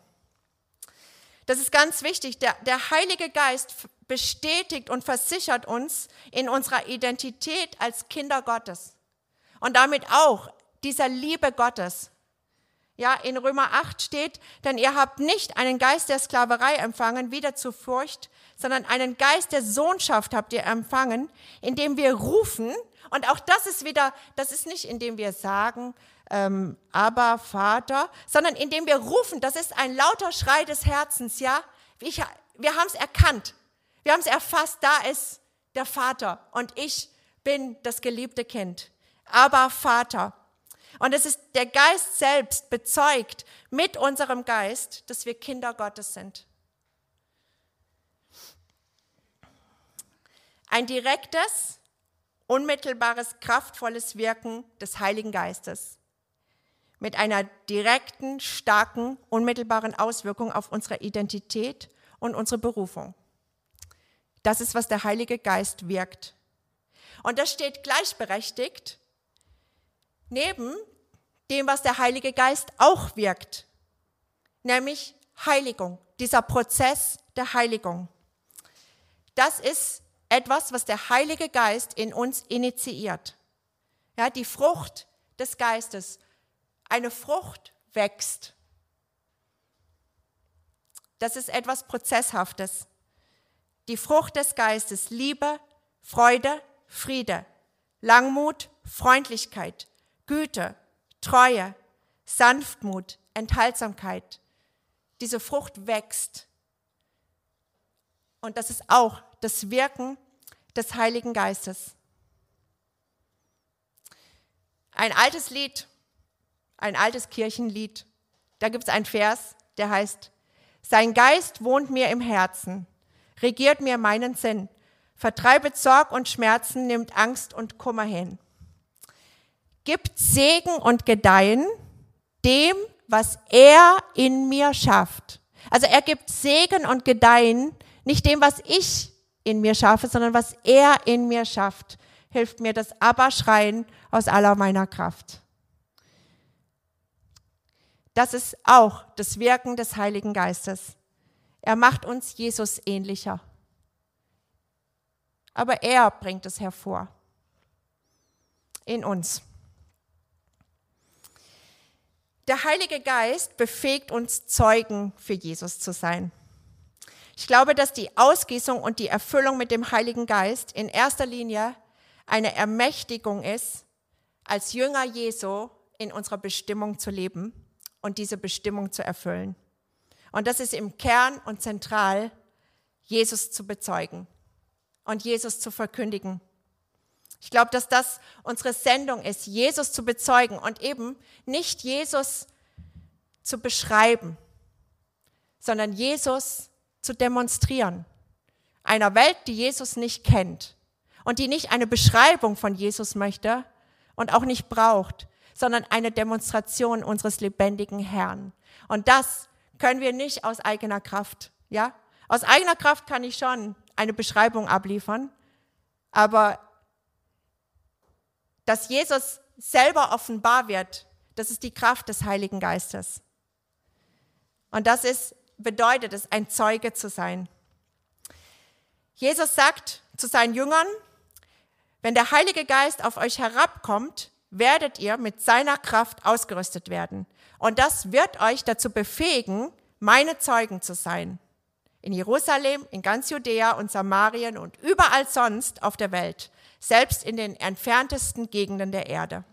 Das ist ganz wichtig. Der, der Heilige Geist bestätigt und versichert uns in unserer Identität als Kinder Gottes und damit auch dieser Liebe Gottes. Ja, in Römer 8 steht, denn ihr habt nicht einen Geist der Sklaverei empfangen, wieder zur Furcht, sondern einen Geist der Sohnschaft habt ihr empfangen, indem wir rufen. Und auch das ist wieder, das ist nicht, indem wir sagen, ähm, aber Vater, sondern indem wir rufen. Das ist ein lauter Schrei des Herzens, ja. Ich, wir haben es erkannt. Wir haben es erfasst. Da ist der Vater und ich bin das geliebte Kind. Aber Vater. Und es ist der Geist selbst bezeugt mit unserem Geist, dass wir Kinder Gottes sind. Ein direktes, unmittelbares, kraftvolles Wirken des Heiligen Geistes mit einer direkten, starken, unmittelbaren Auswirkung auf unsere Identität und unsere Berufung. Das ist, was der Heilige Geist wirkt. Und das steht gleichberechtigt neben dem, was der Heilige Geist auch wirkt, nämlich Heiligung, dieser Prozess der Heiligung. Das ist etwas, was der Heilige Geist in uns initiiert. Ja, die Frucht des Geistes. Eine Frucht wächst. Das ist etwas Prozesshaftes. Die Frucht des Geistes, Liebe, Freude, Friede, Langmut, Freundlichkeit, Güte, Treue, Sanftmut, Enthaltsamkeit. Diese Frucht wächst. Und das ist auch das Wirken des Heiligen Geistes. Ein altes Lied, ein altes Kirchenlied, da gibt es einen Vers, der heißt, Sein Geist wohnt mir im Herzen, regiert mir meinen Sinn, vertreibet Sorg und Schmerzen, nimmt Angst und Kummer hin gibt Segen und Gedeihen dem, was er in mir schafft. Also er gibt Segen und Gedeihen, nicht dem, was ich in mir schaffe, sondern was er in mir schafft. Hilft mir das Aber-Schreien aus aller meiner Kraft. Das ist auch das Wirken des Heiligen Geistes. Er macht uns Jesus ähnlicher. Aber er bringt es hervor. In uns. Der Heilige Geist befähigt uns, Zeugen für Jesus zu sein. Ich glaube, dass die Ausgießung und die Erfüllung mit dem Heiligen Geist in erster Linie eine Ermächtigung ist, als Jünger Jesu in unserer Bestimmung zu leben und diese Bestimmung zu erfüllen. Und das ist im Kern und zentral, Jesus zu bezeugen und Jesus zu verkündigen. Ich glaube, dass das unsere Sendung ist, Jesus zu bezeugen und eben nicht Jesus zu beschreiben, sondern Jesus zu demonstrieren. Einer Welt, die Jesus nicht kennt. und die nicht eine Beschreibung von Jesus möchte und auch nicht braucht, sondern eine Demonstration unseres lebendigen Herrn. Und das können wir nicht aus eigener Kraft, ja? Aus eigener Kraft kann ich schon eine Beschreibung abliefern, aber dass Jesus selber offenbar wird, das ist die Kraft des Heiligen Geistes. Und das ist, bedeutet es, ein Zeuge zu sein. Jesus sagt zu seinen Jüngern, wenn der Heilige Geist auf euch herabkommt, werdet ihr mit seiner Kraft ausgerüstet werden. Und das wird euch dazu befähigen, meine Zeugen zu sein. In Jerusalem, in ganz Judäa und Samarien und überall sonst auf der Welt, selbst in den entferntesten Gegenden der Erde.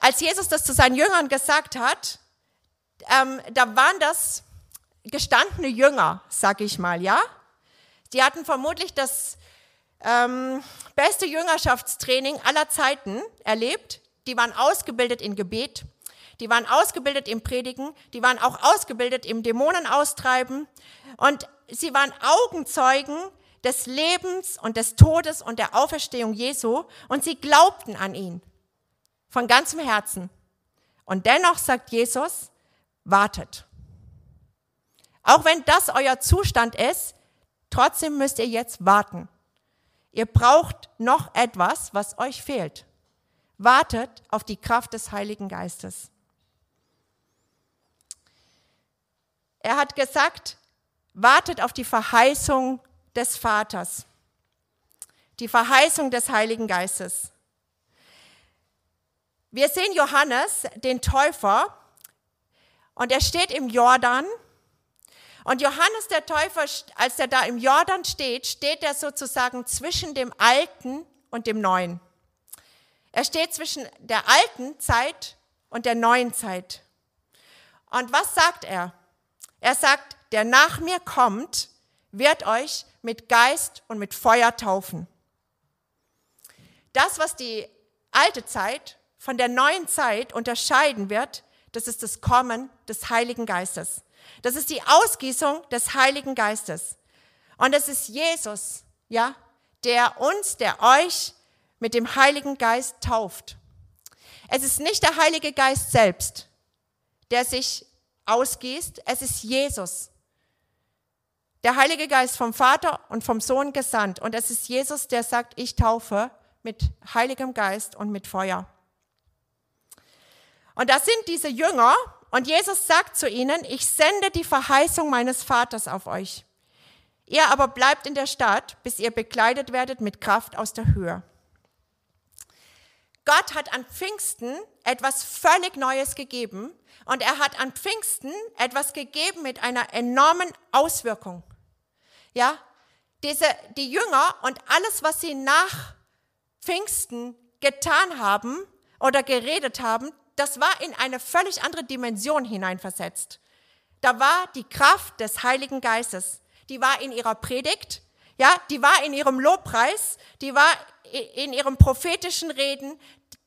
Als Jesus das zu seinen Jüngern gesagt hat, ähm, da waren das gestandene Jünger, sag ich mal, ja? Die hatten vermutlich das ähm, beste Jüngerschaftstraining aller Zeiten erlebt. Die waren ausgebildet in Gebet, die waren ausgebildet im Predigen, die waren auch ausgebildet im Dämonen austreiben und sie waren Augenzeugen des Lebens und des Todes und der Auferstehung Jesu und sie glaubten an ihn von ganzem Herzen. Und dennoch sagt Jesus, wartet. Auch wenn das euer Zustand ist, trotzdem müsst ihr jetzt warten. Ihr braucht noch etwas, was euch fehlt. Wartet auf die Kraft des Heiligen Geistes. Er hat gesagt, wartet auf die Verheißung des Vaters, die Verheißung des Heiligen Geistes. Wir sehen Johannes, den Täufer, und er steht im Jordan. Und Johannes der Täufer, als er da im Jordan steht, steht er sozusagen zwischen dem Alten und dem Neuen. Er steht zwischen der alten Zeit und der neuen Zeit. Und was sagt er? Er sagt, der nach mir kommt, wird euch mit Geist und mit Feuer taufen. Das, was die alte Zeit von der neuen Zeit unterscheiden wird, das ist das Kommen des Heiligen Geistes. Das ist die Ausgießung des Heiligen Geistes. Und es ist Jesus, ja, der uns, der euch mit dem Heiligen Geist tauft. Es ist nicht der Heilige Geist selbst, der sich ausgießt, es ist Jesus. Der Heilige Geist vom Vater und vom Sohn gesandt. Und es ist Jesus, der sagt, ich taufe mit Heiligem Geist und mit Feuer. Und das sind diese Jünger und Jesus sagt zu ihnen, ich sende die Verheißung meines Vaters auf euch. Ihr aber bleibt in der Stadt, bis ihr bekleidet werdet mit Kraft aus der Höhe. Gott hat an Pfingsten etwas völlig Neues gegeben und er hat an Pfingsten etwas gegeben mit einer enormen Auswirkung. Ja, diese, die Jünger und alles, was sie nach Pfingsten getan haben oder geredet haben, das war in eine völlig andere Dimension hineinversetzt. Da war die Kraft des Heiligen Geistes. Die war in ihrer Predigt, ja, die war in ihrem Lobpreis, die war in ihrem prophetischen Reden,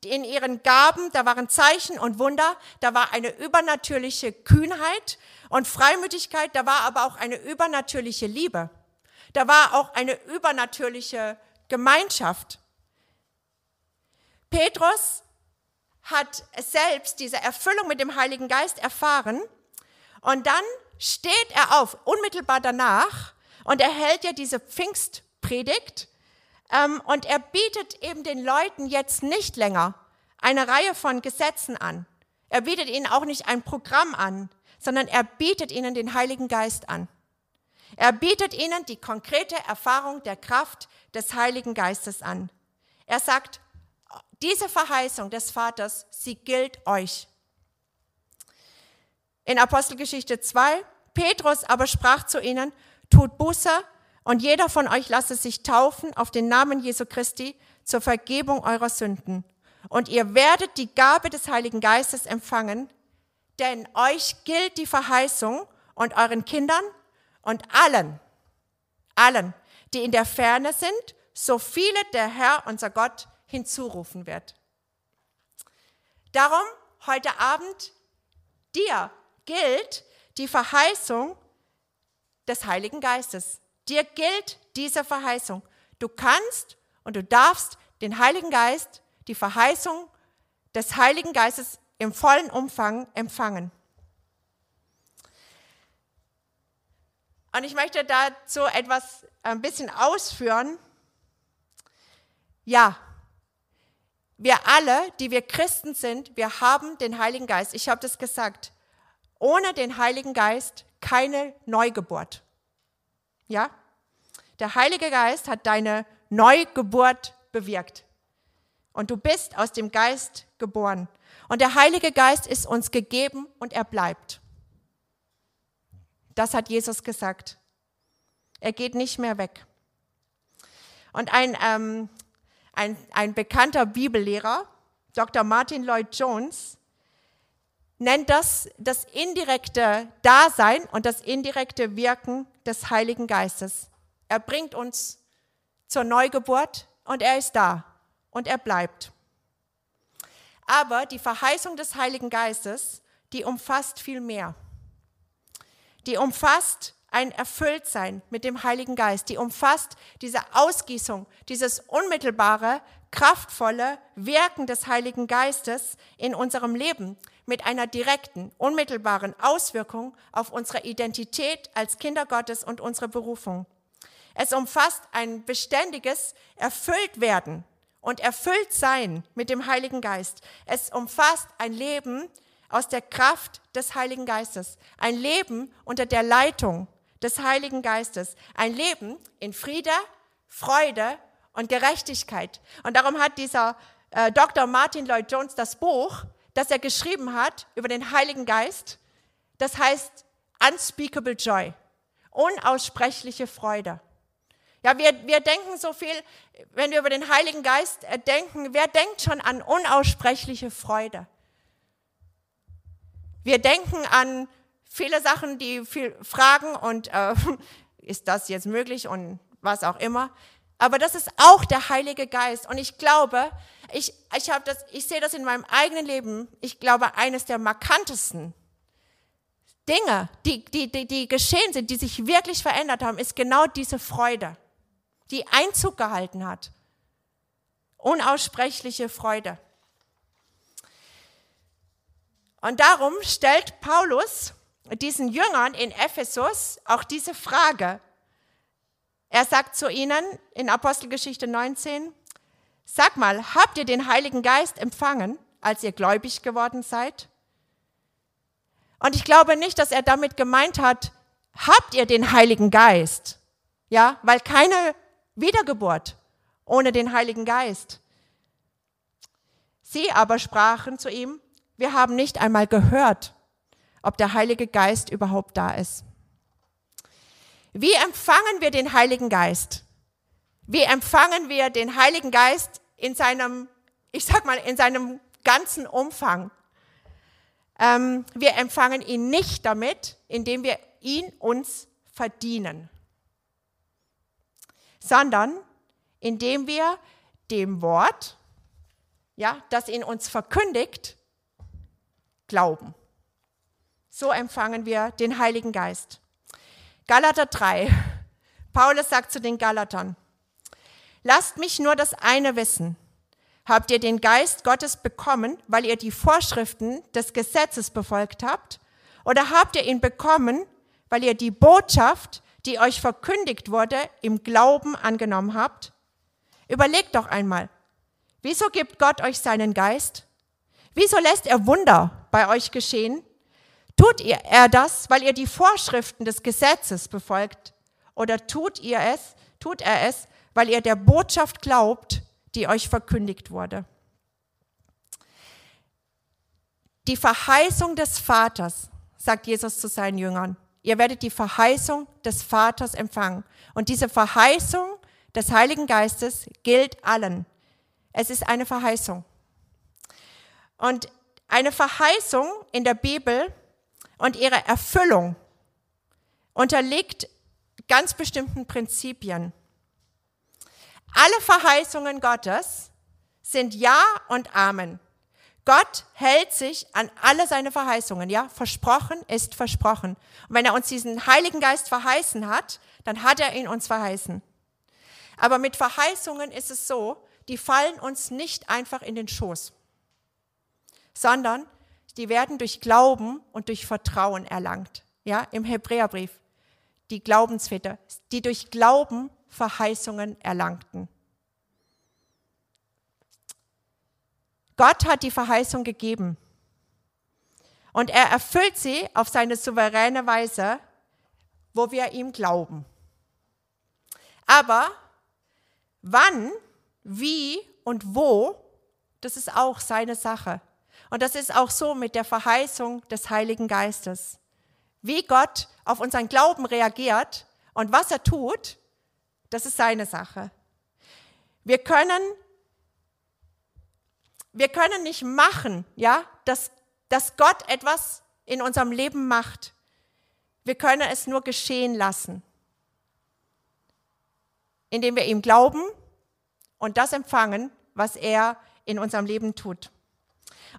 in ihren Gaben, da waren Zeichen und Wunder, da war eine übernatürliche Kühnheit und Freimütigkeit, da war aber auch eine übernatürliche Liebe. Da war auch eine übernatürliche Gemeinschaft. Petrus hat selbst diese Erfüllung mit dem Heiligen Geist erfahren und dann steht er auf, unmittelbar danach, und er hält ja diese Pfingstpredigt und er bietet eben den Leuten jetzt nicht länger eine Reihe von Gesetzen an. Er bietet ihnen auch nicht ein Programm an, sondern er bietet ihnen den Heiligen Geist an. Er bietet ihnen die konkrete Erfahrung der Kraft des Heiligen Geistes an. Er sagt, diese Verheißung des Vaters, sie gilt euch. In Apostelgeschichte 2, Petrus aber sprach zu ihnen, tut Buße und jeder von euch lasse sich taufen auf den Namen Jesu Christi zur Vergebung eurer Sünden. Und ihr werdet die Gabe des Heiligen Geistes empfangen, denn euch gilt die Verheißung und euren Kindern und allen, allen, die in der Ferne sind, so viele der Herr, unser Gott, hinzurufen wird. Darum heute Abend dir gilt die Verheißung des Heiligen Geistes. Dir gilt diese Verheißung. Du kannst und du darfst den Heiligen Geist, die Verheißung des Heiligen Geistes im vollen Umfang empfangen. Und ich möchte dazu etwas ein bisschen ausführen. Ja, wir alle, die wir Christen sind, wir haben den Heiligen Geist. Ich habe das gesagt. Ohne den Heiligen Geist keine Neugeburt. Ja? Der Heilige Geist hat deine Neugeburt bewirkt. Und du bist aus dem Geist geboren. Und der Heilige Geist ist uns gegeben und er bleibt. Das hat Jesus gesagt. Er geht nicht mehr weg. Und ein, ähm, ein, ein bekannter Bibellehrer, Dr. Martin Lloyd Jones, nennt das das indirekte Dasein und das indirekte Wirken des Heiligen Geistes. Er bringt uns zur Neugeburt und er ist da und er bleibt. Aber die Verheißung des Heiligen Geistes, die umfasst viel mehr. Die umfasst ein Erfülltsein mit dem Heiligen Geist, die umfasst diese Ausgießung, dieses unmittelbare, kraftvolle Wirken des Heiligen Geistes in unserem Leben mit einer direkten, unmittelbaren Auswirkung auf unsere Identität als Kinder Gottes und unsere Berufung. Es umfasst ein beständiges Erfülltwerden und Erfülltsein mit dem Heiligen Geist. Es umfasst ein Leben aus der Kraft des Heiligen Geistes, ein Leben unter der Leitung des Heiligen Geistes, ein Leben in Friede, Freude und Gerechtigkeit. Und darum hat dieser äh, Dr. Martin Lloyd Jones das Buch, das er geschrieben hat über den Heiligen Geist, das heißt Unspeakable Joy, unaussprechliche Freude. Ja, wir, wir denken so viel, wenn wir über den Heiligen Geist äh, denken, wer denkt schon an unaussprechliche Freude? Wir denken an viele Sachen, die viel fragen und äh, ist das jetzt möglich und was auch immer. Aber das ist auch der Heilige Geist. Und ich glaube, ich, ich, habe das, ich sehe das in meinem eigenen Leben, ich glaube, eines der markantesten Dinge, die, die, die, die geschehen sind, die sich wirklich verändert haben, ist genau diese Freude, die Einzug gehalten hat. Unaussprechliche Freude. Und darum stellt Paulus diesen Jüngern in Ephesus auch diese Frage. Er sagt zu ihnen in Apostelgeschichte 19, sag mal, habt ihr den Heiligen Geist empfangen, als ihr gläubig geworden seid? Und ich glaube nicht, dass er damit gemeint hat, habt ihr den Heiligen Geist? Ja, weil keine Wiedergeburt ohne den Heiligen Geist. Sie aber sprachen zu ihm, wir haben nicht einmal gehört, ob der Heilige Geist überhaupt da ist. Wie empfangen wir den Heiligen Geist? Wie empfangen wir den Heiligen Geist in seinem, ich sag mal, in seinem ganzen Umfang? Ähm, wir empfangen ihn nicht damit, indem wir ihn uns verdienen, sondern indem wir dem Wort, ja, das in uns verkündigt, glauben. So empfangen wir den Heiligen Geist. Galater 3. Paulus sagt zu den Galatern, lasst mich nur das eine wissen. Habt ihr den Geist Gottes bekommen, weil ihr die Vorschriften des Gesetzes befolgt habt? Oder habt ihr ihn bekommen, weil ihr die Botschaft, die euch verkündigt wurde, im Glauben angenommen habt? Überlegt doch einmal, wieso gibt Gott euch seinen Geist? Wieso lässt er Wunder bei euch geschehen? Tut ihr er das, weil ihr die Vorschriften des Gesetzes befolgt? Oder tut ihr es, tut er es, weil ihr der Botschaft glaubt, die euch verkündigt wurde? Die Verheißung des Vaters, sagt Jesus zu seinen Jüngern. Ihr werdet die Verheißung des Vaters empfangen. Und diese Verheißung des Heiligen Geistes gilt allen. Es ist eine Verheißung. Und eine Verheißung in der Bibel und ihre Erfüllung unterliegt ganz bestimmten Prinzipien. Alle Verheißungen Gottes sind Ja und Amen. Gott hält sich an alle seine Verheißungen. Ja, versprochen ist versprochen. Und wenn er uns diesen Heiligen Geist verheißen hat, dann hat er ihn uns verheißen. Aber mit Verheißungen ist es so, die fallen uns nicht einfach in den Schoß, sondern die werden durch Glauben und durch Vertrauen erlangt. Ja, im Hebräerbrief, die Glaubensväter, die durch Glauben Verheißungen erlangten. Gott hat die Verheißung gegeben. Und er erfüllt sie auf seine souveräne Weise, wo wir ihm glauben. Aber wann, wie und wo, das ist auch seine Sache. Und das ist auch so mit der Verheißung des Heiligen Geistes. Wie Gott auf unseren Glauben reagiert und was er tut, das ist seine Sache. Wir können, wir können nicht machen, ja, dass, dass Gott etwas in unserem Leben macht. Wir können es nur geschehen lassen, indem wir ihm glauben und das empfangen, was er in unserem Leben tut.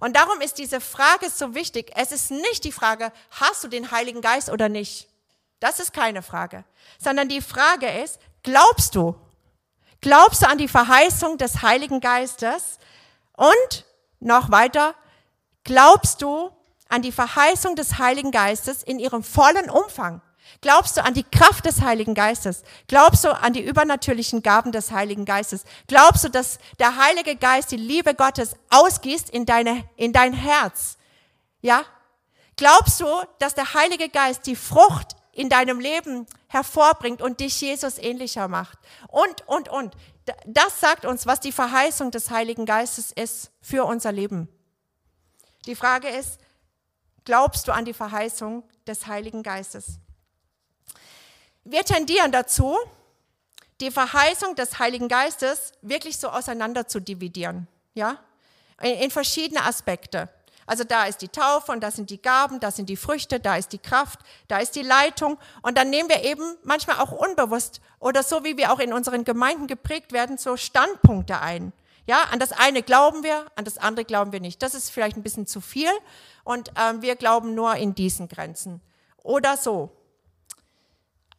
Und darum ist diese Frage so wichtig. Es ist nicht die Frage, hast du den Heiligen Geist oder nicht? Das ist keine Frage, sondern die Frage ist, glaubst du? Glaubst du an die Verheißung des Heiligen Geistes? Und noch weiter, glaubst du an die Verheißung des Heiligen Geistes in ihrem vollen Umfang? Glaubst du an die Kraft des Heiligen Geistes? Glaubst du an die übernatürlichen Gaben des Heiligen Geistes? Glaubst du, dass der Heilige Geist die Liebe Gottes ausgießt in, deine, in dein Herz? Ja? Glaubst du, dass der Heilige Geist die Frucht in deinem Leben hervorbringt und dich Jesus ähnlicher macht? Und, und, und. Das sagt uns, was die Verheißung des Heiligen Geistes ist für unser Leben. Die Frage ist, glaubst du an die Verheißung des Heiligen Geistes? Wir tendieren dazu, die Verheißung des Heiligen Geistes wirklich so auseinander zu dividieren, ja, in, in verschiedene Aspekte. Also da ist die Taufe und da sind die Gaben, da sind die Früchte, da ist die Kraft, da ist die Leitung. Und dann nehmen wir eben manchmal auch unbewusst oder so wie wir auch in unseren Gemeinden geprägt werden, so Standpunkte ein. Ja, an das eine glauben wir, an das andere glauben wir nicht. Das ist vielleicht ein bisschen zu viel und ähm, wir glauben nur in diesen Grenzen. Oder so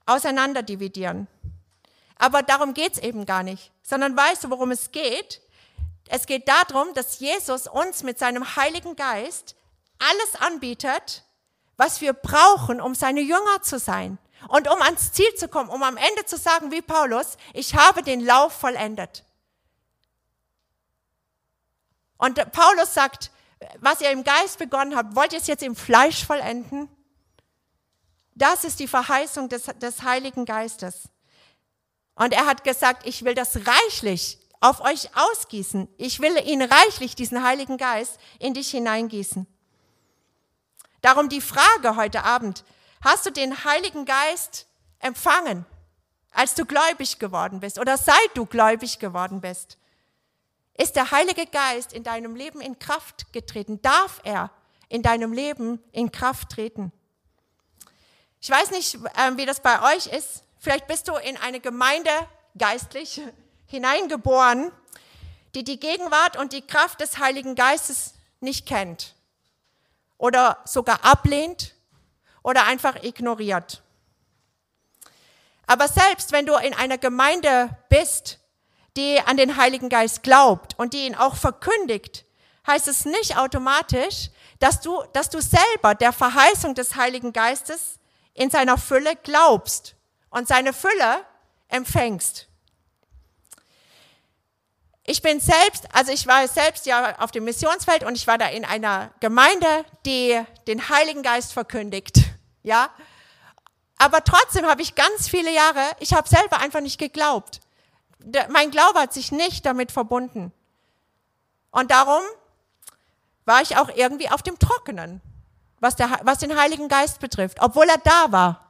auseinanderdividieren. Aber darum geht es eben gar nicht, sondern weißt du, worum es geht? Es geht darum, dass Jesus uns mit seinem Heiligen Geist alles anbietet, was wir brauchen, um seine Jünger zu sein und um ans Ziel zu kommen, um am Ende zu sagen, wie Paulus, ich habe den Lauf vollendet. Und Paulus sagt, was ihr im Geist begonnen habt, wollt ihr es jetzt im Fleisch vollenden? Das ist die Verheißung des, des Heiligen Geistes. Und er hat gesagt, ich will das reichlich auf euch ausgießen. Ich will ihn reichlich, diesen Heiligen Geist, in dich hineingießen. Darum die Frage heute Abend, hast du den Heiligen Geist empfangen, als du gläubig geworden bist oder seit du gläubig geworden bist? Ist der Heilige Geist in deinem Leben in Kraft getreten? Darf er in deinem Leben in Kraft treten? Ich weiß nicht, ähm, wie das bei euch ist. Vielleicht bist du in eine Gemeinde geistlich hineingeboren, die die Gegenwart und die Kraft des Heiligen Geistes nicht kennt oder sogar ablehnt oder einfach ignoriert. Aber selbst wenn du in einer Gemeinde bist, die an den Heiligen Geist glaubt und die ihn auch verkündigt, heißt es nicht automatisch, dass du, dass du selber der Verheißung des Heiligen Geistes in seiner Fülle glaubst und seine Fülle empfängst. Ich bin selbst, also ich war selbst ja auf dem Missionsfeld und ich war da in einer Gemeinde, die den Heiligen Geist verkündigt, ja. Aber trotzdem habe ich ganz viele Jahre, ich habe selber einfach nicht geglaubt. Mein Glaube hat sich nicht damit verbunden. Und darum war ich auch irgendwie auf dem Trockenen was, der, was den Heiligen Geist betrifft, obwohl er da war.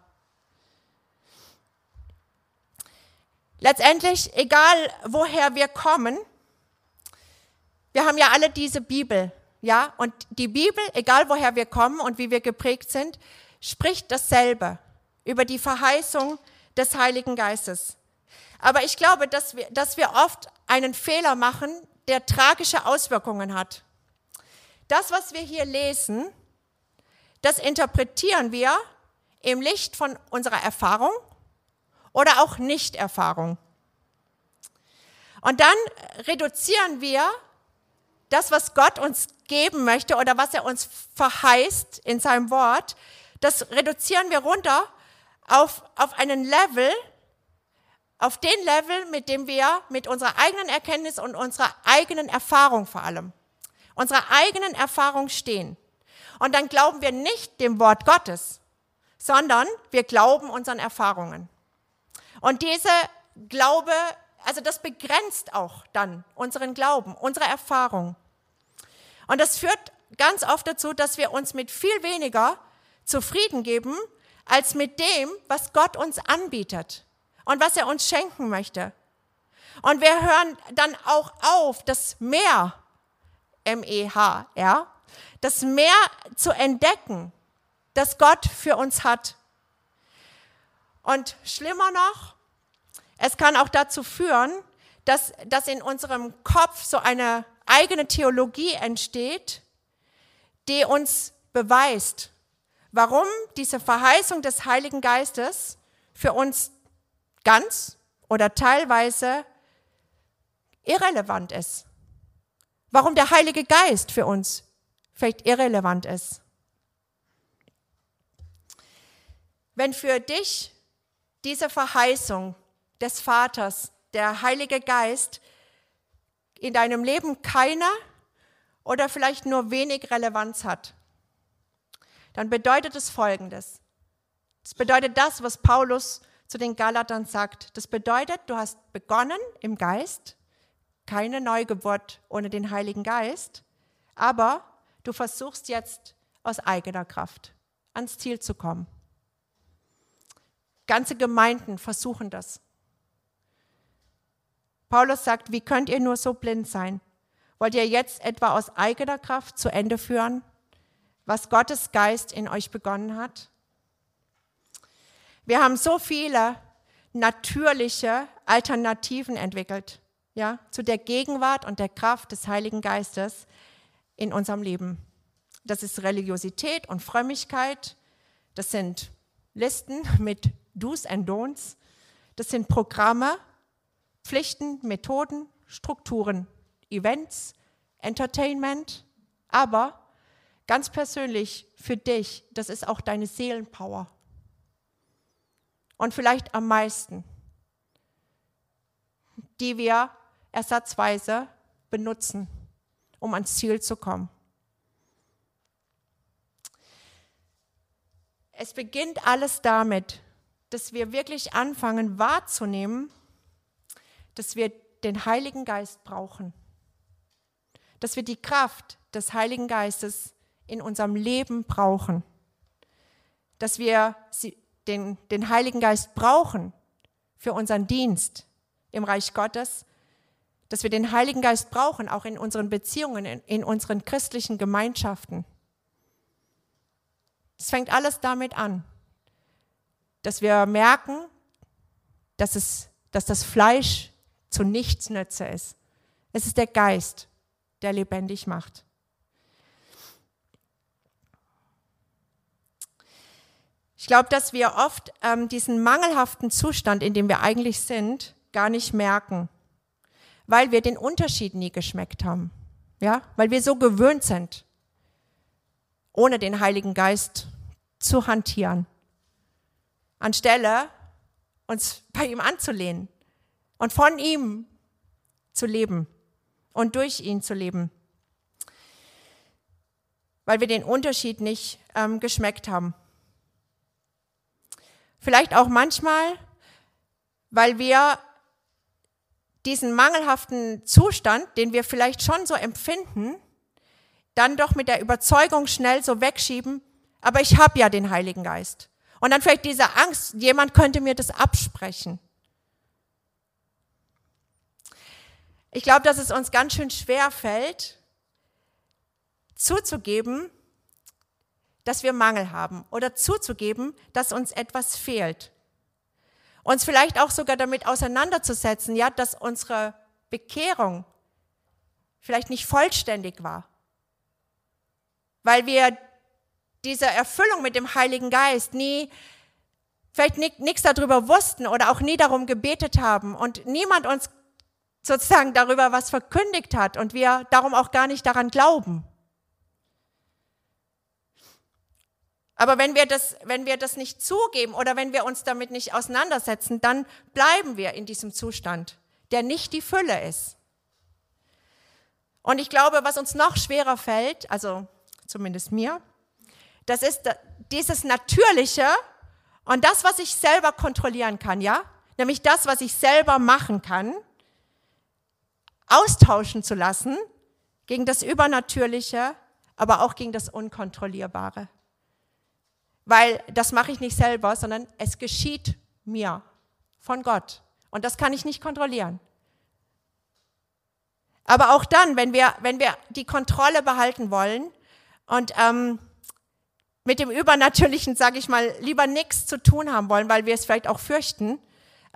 Letztendlich, egal woher wir kommen, wir haben ja alle diese Bibel, ja, und die Bibel, egal woher wir kommen und wie wir geprägt sind, spricht dasselbe über die Verheißung des Heiligen Geistes. Aber ich glaube, dass wir, dass wir oft einen Fehler machen, der tragische Auswirkungen hat. Das, was wir hier lesen, das interpretieren wir im Licht von unserer Erfahrung oder auch Nichterfahrung. Und dann reduzieren wir das, was Gott uns geben möchte oder was er uns verheißt in seinem Wort, das reduzieren wir runter auf, auf einen Level, auf den Level, mit dem wir mit unserer eigenen Erkenntnis und unserer eigenen Erfahrung vor allem, unserer eigenen Erfahrung stehen. Und dann glauben wir nicht dem Wort Gottes, sondern wir glauben unseren Erfahrungen. Und diese Glaube, also das begrenzt auch dann unseren Glauben, unsere Erfahrung. Und das führt ganz oft dazu, dass wir uns mit viel weniger zufrieden geben, als mit dem, was Gott uns anbietet und was er uns schenken möchte. Und wir hören dann auch auf, das Mehr, M-E-H-R, das Mehr zu entdecken, das Gott für uns hat. Und schlimmer noch, es kann auch dazu führen, dass, dass in unserem Kopf so eine eigene Theologie entsteht, die uns beweist, warum diese Verheißung des Heiligen Geistes für uns ganz oder teilweise irrelevant ist. Warum der Heilige Geist für uns vielleicht irrelevant ist. Wenn für dich diese Verheißung des Vaters, der Heilige Geist, in deinem Leben keine oder vielleicht nur wenig Relevanz hat, dann bedeutet es Folgendes. Das bedeutet das, was Paulus zu den Galatern sagt. Das bedeutet, du hast begonnen im Geist, keine Neugeburt ohne den Heiligen Geist, aber du versuchst jetzt aus eigener Kraft ans Ziel zu kommen. Ganze Gemeinden versuchen das. Paulus sagt, wie könnt ihr nur so blind sein? Wollt ihr jetzt etwa aus eigener Kraft zu Ende führen, was Gottes Geist in euch begonnen hat? Wir haben so viele natürliche Alternativen entwickelt, ja, zu der Gegenwart und der Kraft des Heiligen Geistes in unserem Leben. Das ist Religiosität und Frömmigkeit. Das sind Listen mit Do's and Don'ts. Das sind Programme, Pflichten, Methoden, Strukturen, Events, Entertainment, aber ganz persönlich für dich, das ist auch deine Seelenpower. Und vielleicht am meisten, die wir ersatzweise benutzen, um ans Ziel zu kommen. Es beginnt alles damit, dass wir wirklich anfangen wahrzunehmen, dass wir den Heiligen Geist brauchen. Dass wir die Kraft des Heiligen Geistes in unserem Leben brauchen. Dass wir den, den Heiligen Geist brauchen für unseren Dienst im Reich Gottes. Dass wir den Heiligen Geist brauchen, auch in unseren Beziehungen, in, in unseren christlichen Gemeinschaften. Es fängt alles damit an, dass wir merken, dass, es, dass das Fleisch zu nichts nütze ist. Es ist der Geist, der lebendig macht. Ich glaube, dass wir oft ähm, diesen mangelhaften Zustand, in dem wir eigentlich sind, gar nicht merken, weil wir den Unterschied nie geschmeckt haben. Ja, weil wir so gewöhnt sind, ohne den Heiligen Geist zu hantieren, anstelle uns bei ihm anzulehnen und von ihm zu leben und durch ihn zu leben, weil wir den Unterschied nicht ähm, geschmeckt haben. Vielleicht auch manchmal, weil wir diesen mangelhaften Zustand, den wir vielleicht schon so empfinden, dann doch mit der Überzeugung schnell so wegschieben, aber ich habe ja den Heiligen Geist. Und dann vielleicht diese Angst, jemand könnte mir das absprechen. Ich glaube, dass es uns ganz schön schwer fällt, zuzugeben, dass wir Mangel haben oder zuzugeben, dass uns etwas fehlt. Uns vielleicht auch sogar damit auseinanderzusetzen, ja, dass unsere Bekehrung vielleicht nicht vollständig war, weil wir diese Erfüllung mit dem Heiligen Geist nie vielleicht nichts darüber wussten oder auch nie darum gebetet haben und niemand uns sozusagen darüber was verkündigt hat und wir darum auch gar nicht daran glauben. Aber wenn wir das, wenn wir das nicht zugeben oder wenn wir uns damit nicht auseinandersetzen, dann bleiben wir in diesem Zustand, der nicht die Fülle ist. Und ich glaube, was uns noch schwerer fällt, also zumindest mir, das ist dieses Natürliche und das, was ich selber kontrollieren kann, ja? Nämlich das, was ich selber machen kann, austauschen zu lassen gegen das Übernatürliche, aber auch gegen das Unkontrollierbare weil das mache ich nicht selber, sondern es geschieht mir von Gott. Und das kann ich nicht kontrollieren. Aber auch dann, wenn wir, wenn wir die Kontrolle behalten wollen und ähm, mit dem Übernatürlichen, sage ich mal, lieber nichts zu tun haben wollen, weil wir es vielleicht auch fürchten,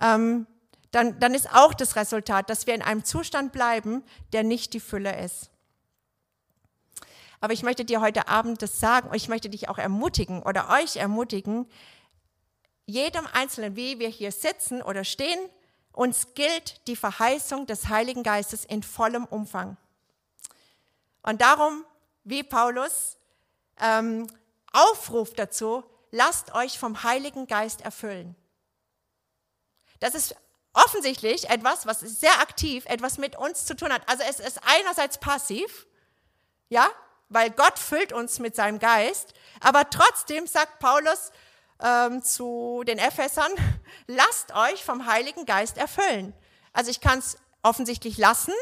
ähm, dann, dann ist auch das Resultat, dass wir in einem Zustand bleiben, der nicht die Fülle ist. Aber ich möchte dir heute Abend das sagen und ich möchte dich auch ermutigen oder euch ermutigen, jedem Einzelnen, wie wir hier sitzen oder stehen, uns gilt die Verheißung des Heiligen Geistes in vollem Umfang. Und darum, wie Paulus ähm, aufruft dazu, lasst euch vom Heiligen Geist erfüllen. Das ist offensichtlich etwas, was sehr aktiv etwas mit uns zu tun hat. Also es ist einerseits passiv, ja, weil Gott füllt uns mit seinem Geist. Aber trotzdem sagt Paulus ähm, zu den Ephesern, lasst euch vom Heiligen Geist erfüllen. Also ich kann es offensichtlich lassen,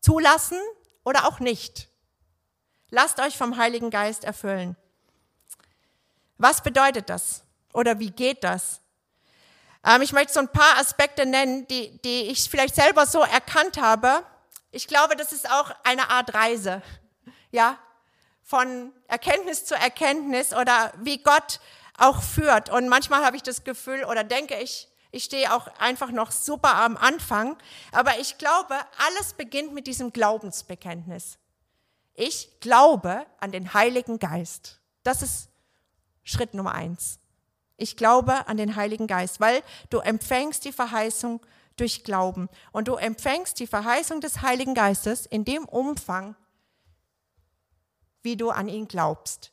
zulassen oder auch nicht. Lasst euch vom Heiligen Geist erfüllen. Was bedeutet das? Oder wie geht das? Ähm, ich möchte so ein paar Aspekte nennen, die, die ich vielleicht selber so erkannt habe. Ich glaube, das ist auch eine Art Reise. Ja, von Erkenntnis zu Erkenntnis oder wie Gott auch führt. Und manchmal habe ich das Gefühl oder denke ich, ich stehe auch einfach noch super am Anfang. Aber ich glaube, alles beginnt mit diesem Glaubensbekenntnis. Ich glaube an den Heiligen Geist. Das ist Schritt Nummer eins. Ich glaube an den Heiligen Geist, weil du empfängst die Verheißung durch Glauben. Und du empfängst die Verheißung des Heiligen Geistes in dem Umfang, wie du an ihn glaubst.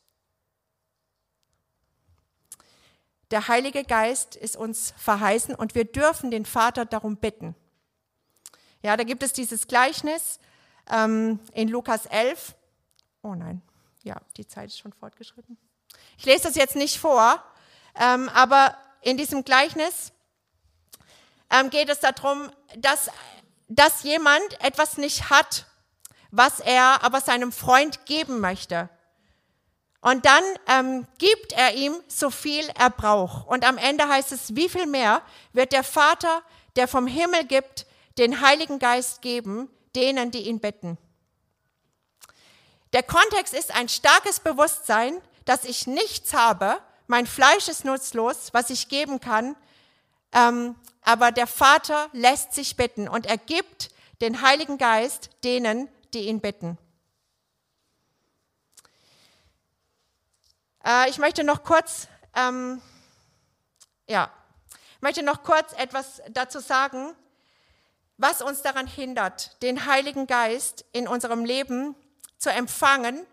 Der Heilige Geist ist uns verheißen und wir dürfen den Vater darum bitten. Ja, da gibt es dieses Gleichnis ähm, in Lukas 11. Oh nein, ja, die Zeit ist schon fortgeschritten. Ich lese das jetzt nicht vor, ähm, aber in diesem Gleichnis ähm, geht es darum, dass, dass jemand etwas nicht hat was er aber seinem Freund geben möchte. Und dann ähm, gibt er ihm so viel er braucht. Und am Ende heißt es, wie viel mehr wird der Vater, der vom Himmel gibt, den Heiligen Geist geben, denen, die ihn bitten. Der Kontext ist ein starkes Bewusstsein, dass ich nichts habe, mein Fleisch ist nutzlos, was ich geben kann, ähm, aber der Vater lässt sich bitten und er gibt den Heiligen Geist denen, die ihn bitten. Äh, ich möchte noch kurz, ähm, ja, möchte noch kurz etwas dazu sagen, was uns daran hindert, den Heiligen Geist in unserem Leben zu empfangen,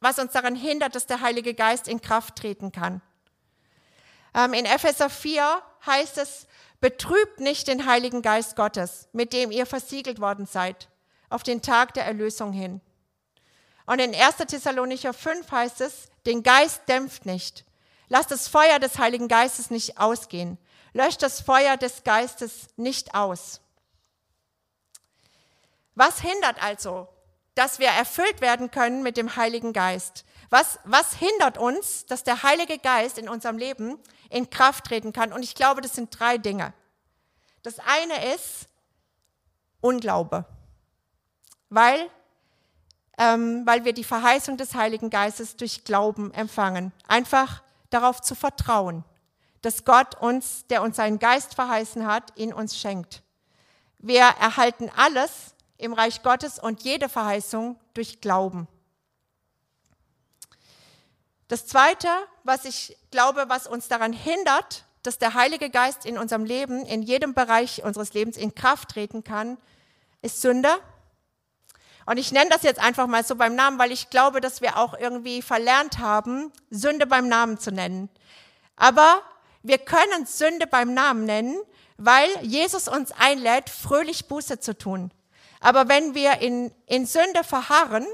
was uns daran hindert, dass der Heilige Geist in Kraft treten kann. Ähm, in Epheser 4 heißt es, betrübt nicht den Heiligen Geist Gottes, mit dem ihr versiegelt worden seid auf den Tag der Erlösung hin. Und in 1. Thessalonicher 5 heißt es, den Geist dämpft nicht. Lasst das Feuer des Heiligen Geistes nicht ausgehen. Löscht das Feuer des Geistes nicht aus. Was hindert also, dass wir erfüllt werden können mit dem Heiligen Geist? Was, was hindert uns, dass der Heilige Geist in unserem Leben in Kraft treten kann? Und ich glaube, das sind drei Dinge. Das eine ist Unglaube weil, ähm, weil wir die Verheißung des Heiligen Geistes durch Glauben empfangen. Einfach darauf zu vertrauen, dass Gott uns, der uns seinen Geist verheißen hat, in uns schenkt. Wir erhalten alles im Reich Gottes und jede Verheißung durch Glauben. Das Zweite, was ich glaube, was uns daran hindert, dass der Heilige Geist in unserem Leben, in jedem Bereich unseres Lebens in Kraft treten kann, ist Sünde. Und ich nenne das jetzt einfach mal so beim Namen, weil ich glaube, dass wir auch irgendwie verlernt haben, Sünde beim Namen zu nennen. Aber wir können Sünde beim Namen nennen, weil Jesus uns einlädt, fröhlich Buße zu tun. Aber wenn wir in, in Sünde verharren,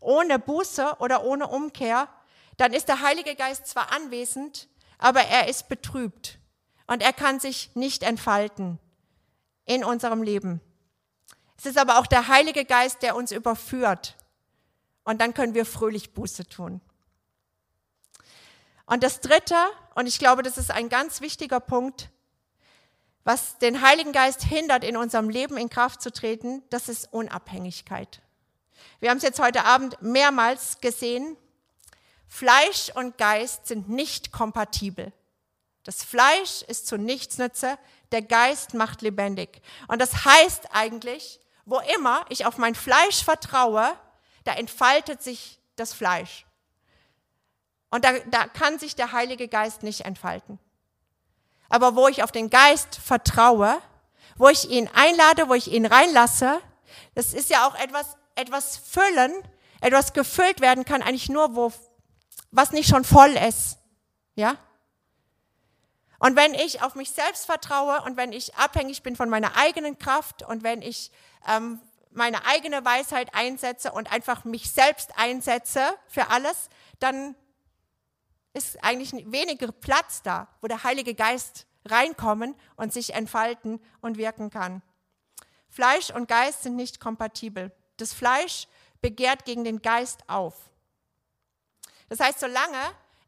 ohne Buße oder ohne Umkehr, dann ist der Heilige Geist zwar anwesend, aber er ist betrübt und er kann sich nicht entfalten in unserem Leben. Es ist aber auch der Heilige Geist, der uns überführt und dann können wir fröhlich Buße tun. Und das Dritte, und ich glaube, das ist ein ganz wichtiger Punkt, was den Heiligen Geist hindert, in unserem Leben in Kraft zu treten, das ist Unabhängigkeit. Wir haben es jetzt heute Abend mehrmals gesehen. Fleisch und Geist sind nicht kompatibel. Das Fleisch ist zu nichts nütze, der Geist macht lebendig. Und das heißt eigentlich, wo immer ich auf mein Fleisch vertraue, da entfaltet sich das Fleisch. Und da, da kann sich der Heilige Geist nicht entfalten. Aber wo ich auf den Geist vertraue, wo ich ihn einlade, wo ich ihn reinlasse, das ist ja auch etwas, etwas füllen, etwas gefüllt werden kann, eigentlich nur, wo, was nicht schon voll ist. Ja? Und wenn ich auf mich selbst vertraue und wenn ich abhängig bin von meiner eigenen Kraft und wenn ich ähm, meine eigene Weisheit einsetze und einfach mich selbst einsetze für alles, dann ist eigentlich weniger Platz da, wo der Heilige Geist reinkommen und sich entfalten und wirken kann. Fleisch und Geist sind nicht kompatibel. Das Fleisch begehrt gegen den Geist auf. Das heißt, solange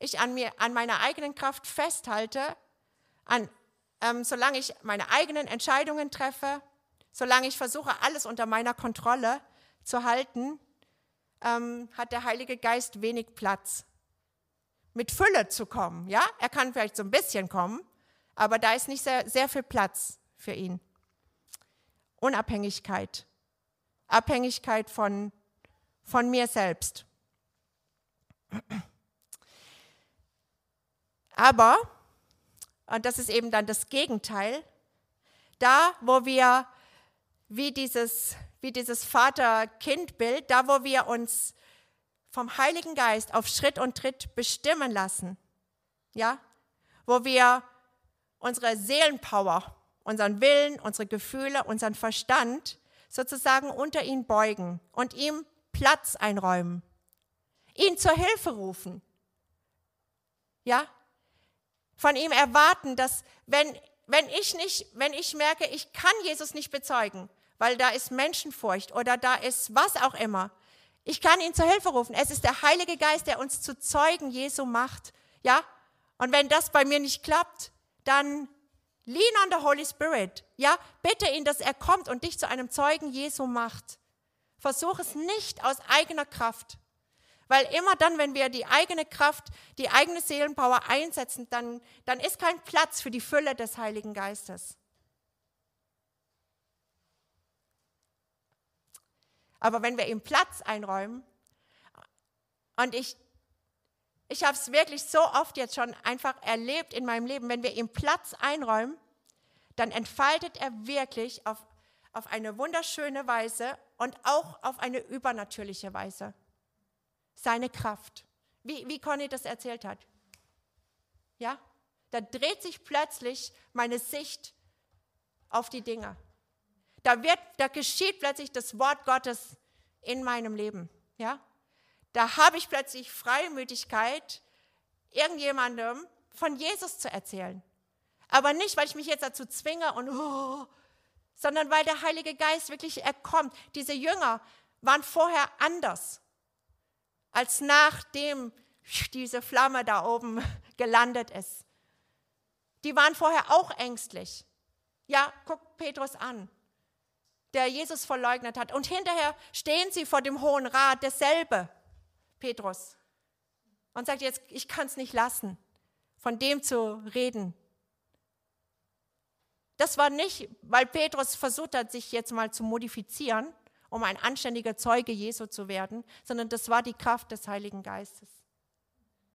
ich an, mir, an meiner eigenen Kraft festhalte, an, ähm, solange ich meine eigenen Entscheidungen treffe, solange ich versuche, alles unter meiner Kontrolle zu halten, ähm, hat der Heilige Geist wenig Platz mit Fülle zu kommen. Ja, er kann vielleicht so ein bisschen kommen, aber da ist nicht sehr, sehr viel Platz für ihn. Unabhängigkeit, Abhängigkeit von, von mir selbst. Aber, und das ist eben dann das Gegenteil, da, wo wir wie dieses, wie dieses Vater-Kind-Bild, da, wo wir uns vom Heiligen Geist auf Schritt und Tritt bestimmen lassen. Ja? Wo wir unsere Seelenpower, unseren Willen, unsere Gefühle, unseren Verstand sozusagen unter ihn beugen und ihm Platz einräumen. Ihn zur Hilfe rufen. Ja? Von ihm erwarten, dass wenn, wenn ich nicht, wenn ich merke, ich kann Jesus nicht bezeugen, weil da ist Menschenfurcht oder da ist was auch immer, ich kann ihn zur Hilfe rufen. Es ist der Heilige Geist, der uns zu Zeugen Jesu macht. Ja? Und wenn das bei mir nicht klappt, dann lean on the Holy Spirit. Ja? Bitte ihn, dass er kommt und dich zu einem Zeugen Jesu macht. Versuch es nicht aus eigener Kraft. Weil immer dann, wenn wir die eigene Kraft, die eigene Seelenpower einsetzen, dann, dann ist kein Platz für die Fülle des Heiligen Geistes. Aber wenn wir ihm Platz einräumen, und ich, ich habe es wirklich so oft jetzt schon einfach erlebt in meinem Leben, wenn wir ihm Platz einräumen, dann entfaltet er wirklich auf, auf eine wunderschöne Weise und auch auf eine übernatürliche Weise seine Kraft. Wie, wie Conny das erzählt hat. Ja? Da dreht sich plötzlich meine Sicht auf die Dinge. Da, wird, da geschieht plötzlich das Wort Gottes in meinem Leben. Ja? Da habe ich plötzlich Freimütigkeit, irgendjemandem von Jesus zu erzählen. Aber nicht, weil ich mich jetzt dazu zwinge und, oh, sondern weil der Heilige Geist wirklich, er kommt. Diese Jünger waren vorher anders, als nachdem diese Flamme da oben gelandet ist. Die waren vorher auch ängstlich. Ja, guck Petrus an der Jesus verleugnet hat. Und hinterher stehen sie vor dem Hohen Rat, derselbe, Petrus, und sagt jetzt, ich kann es nicht lassen, von dem zu reden. Das war nicht, weil Petrus versucht hat, sich jetzt mal zu modifizieren, um ein anständiger Zeuge Jesu zu werden, sondern das war die Kraft des Heiligen Geistes.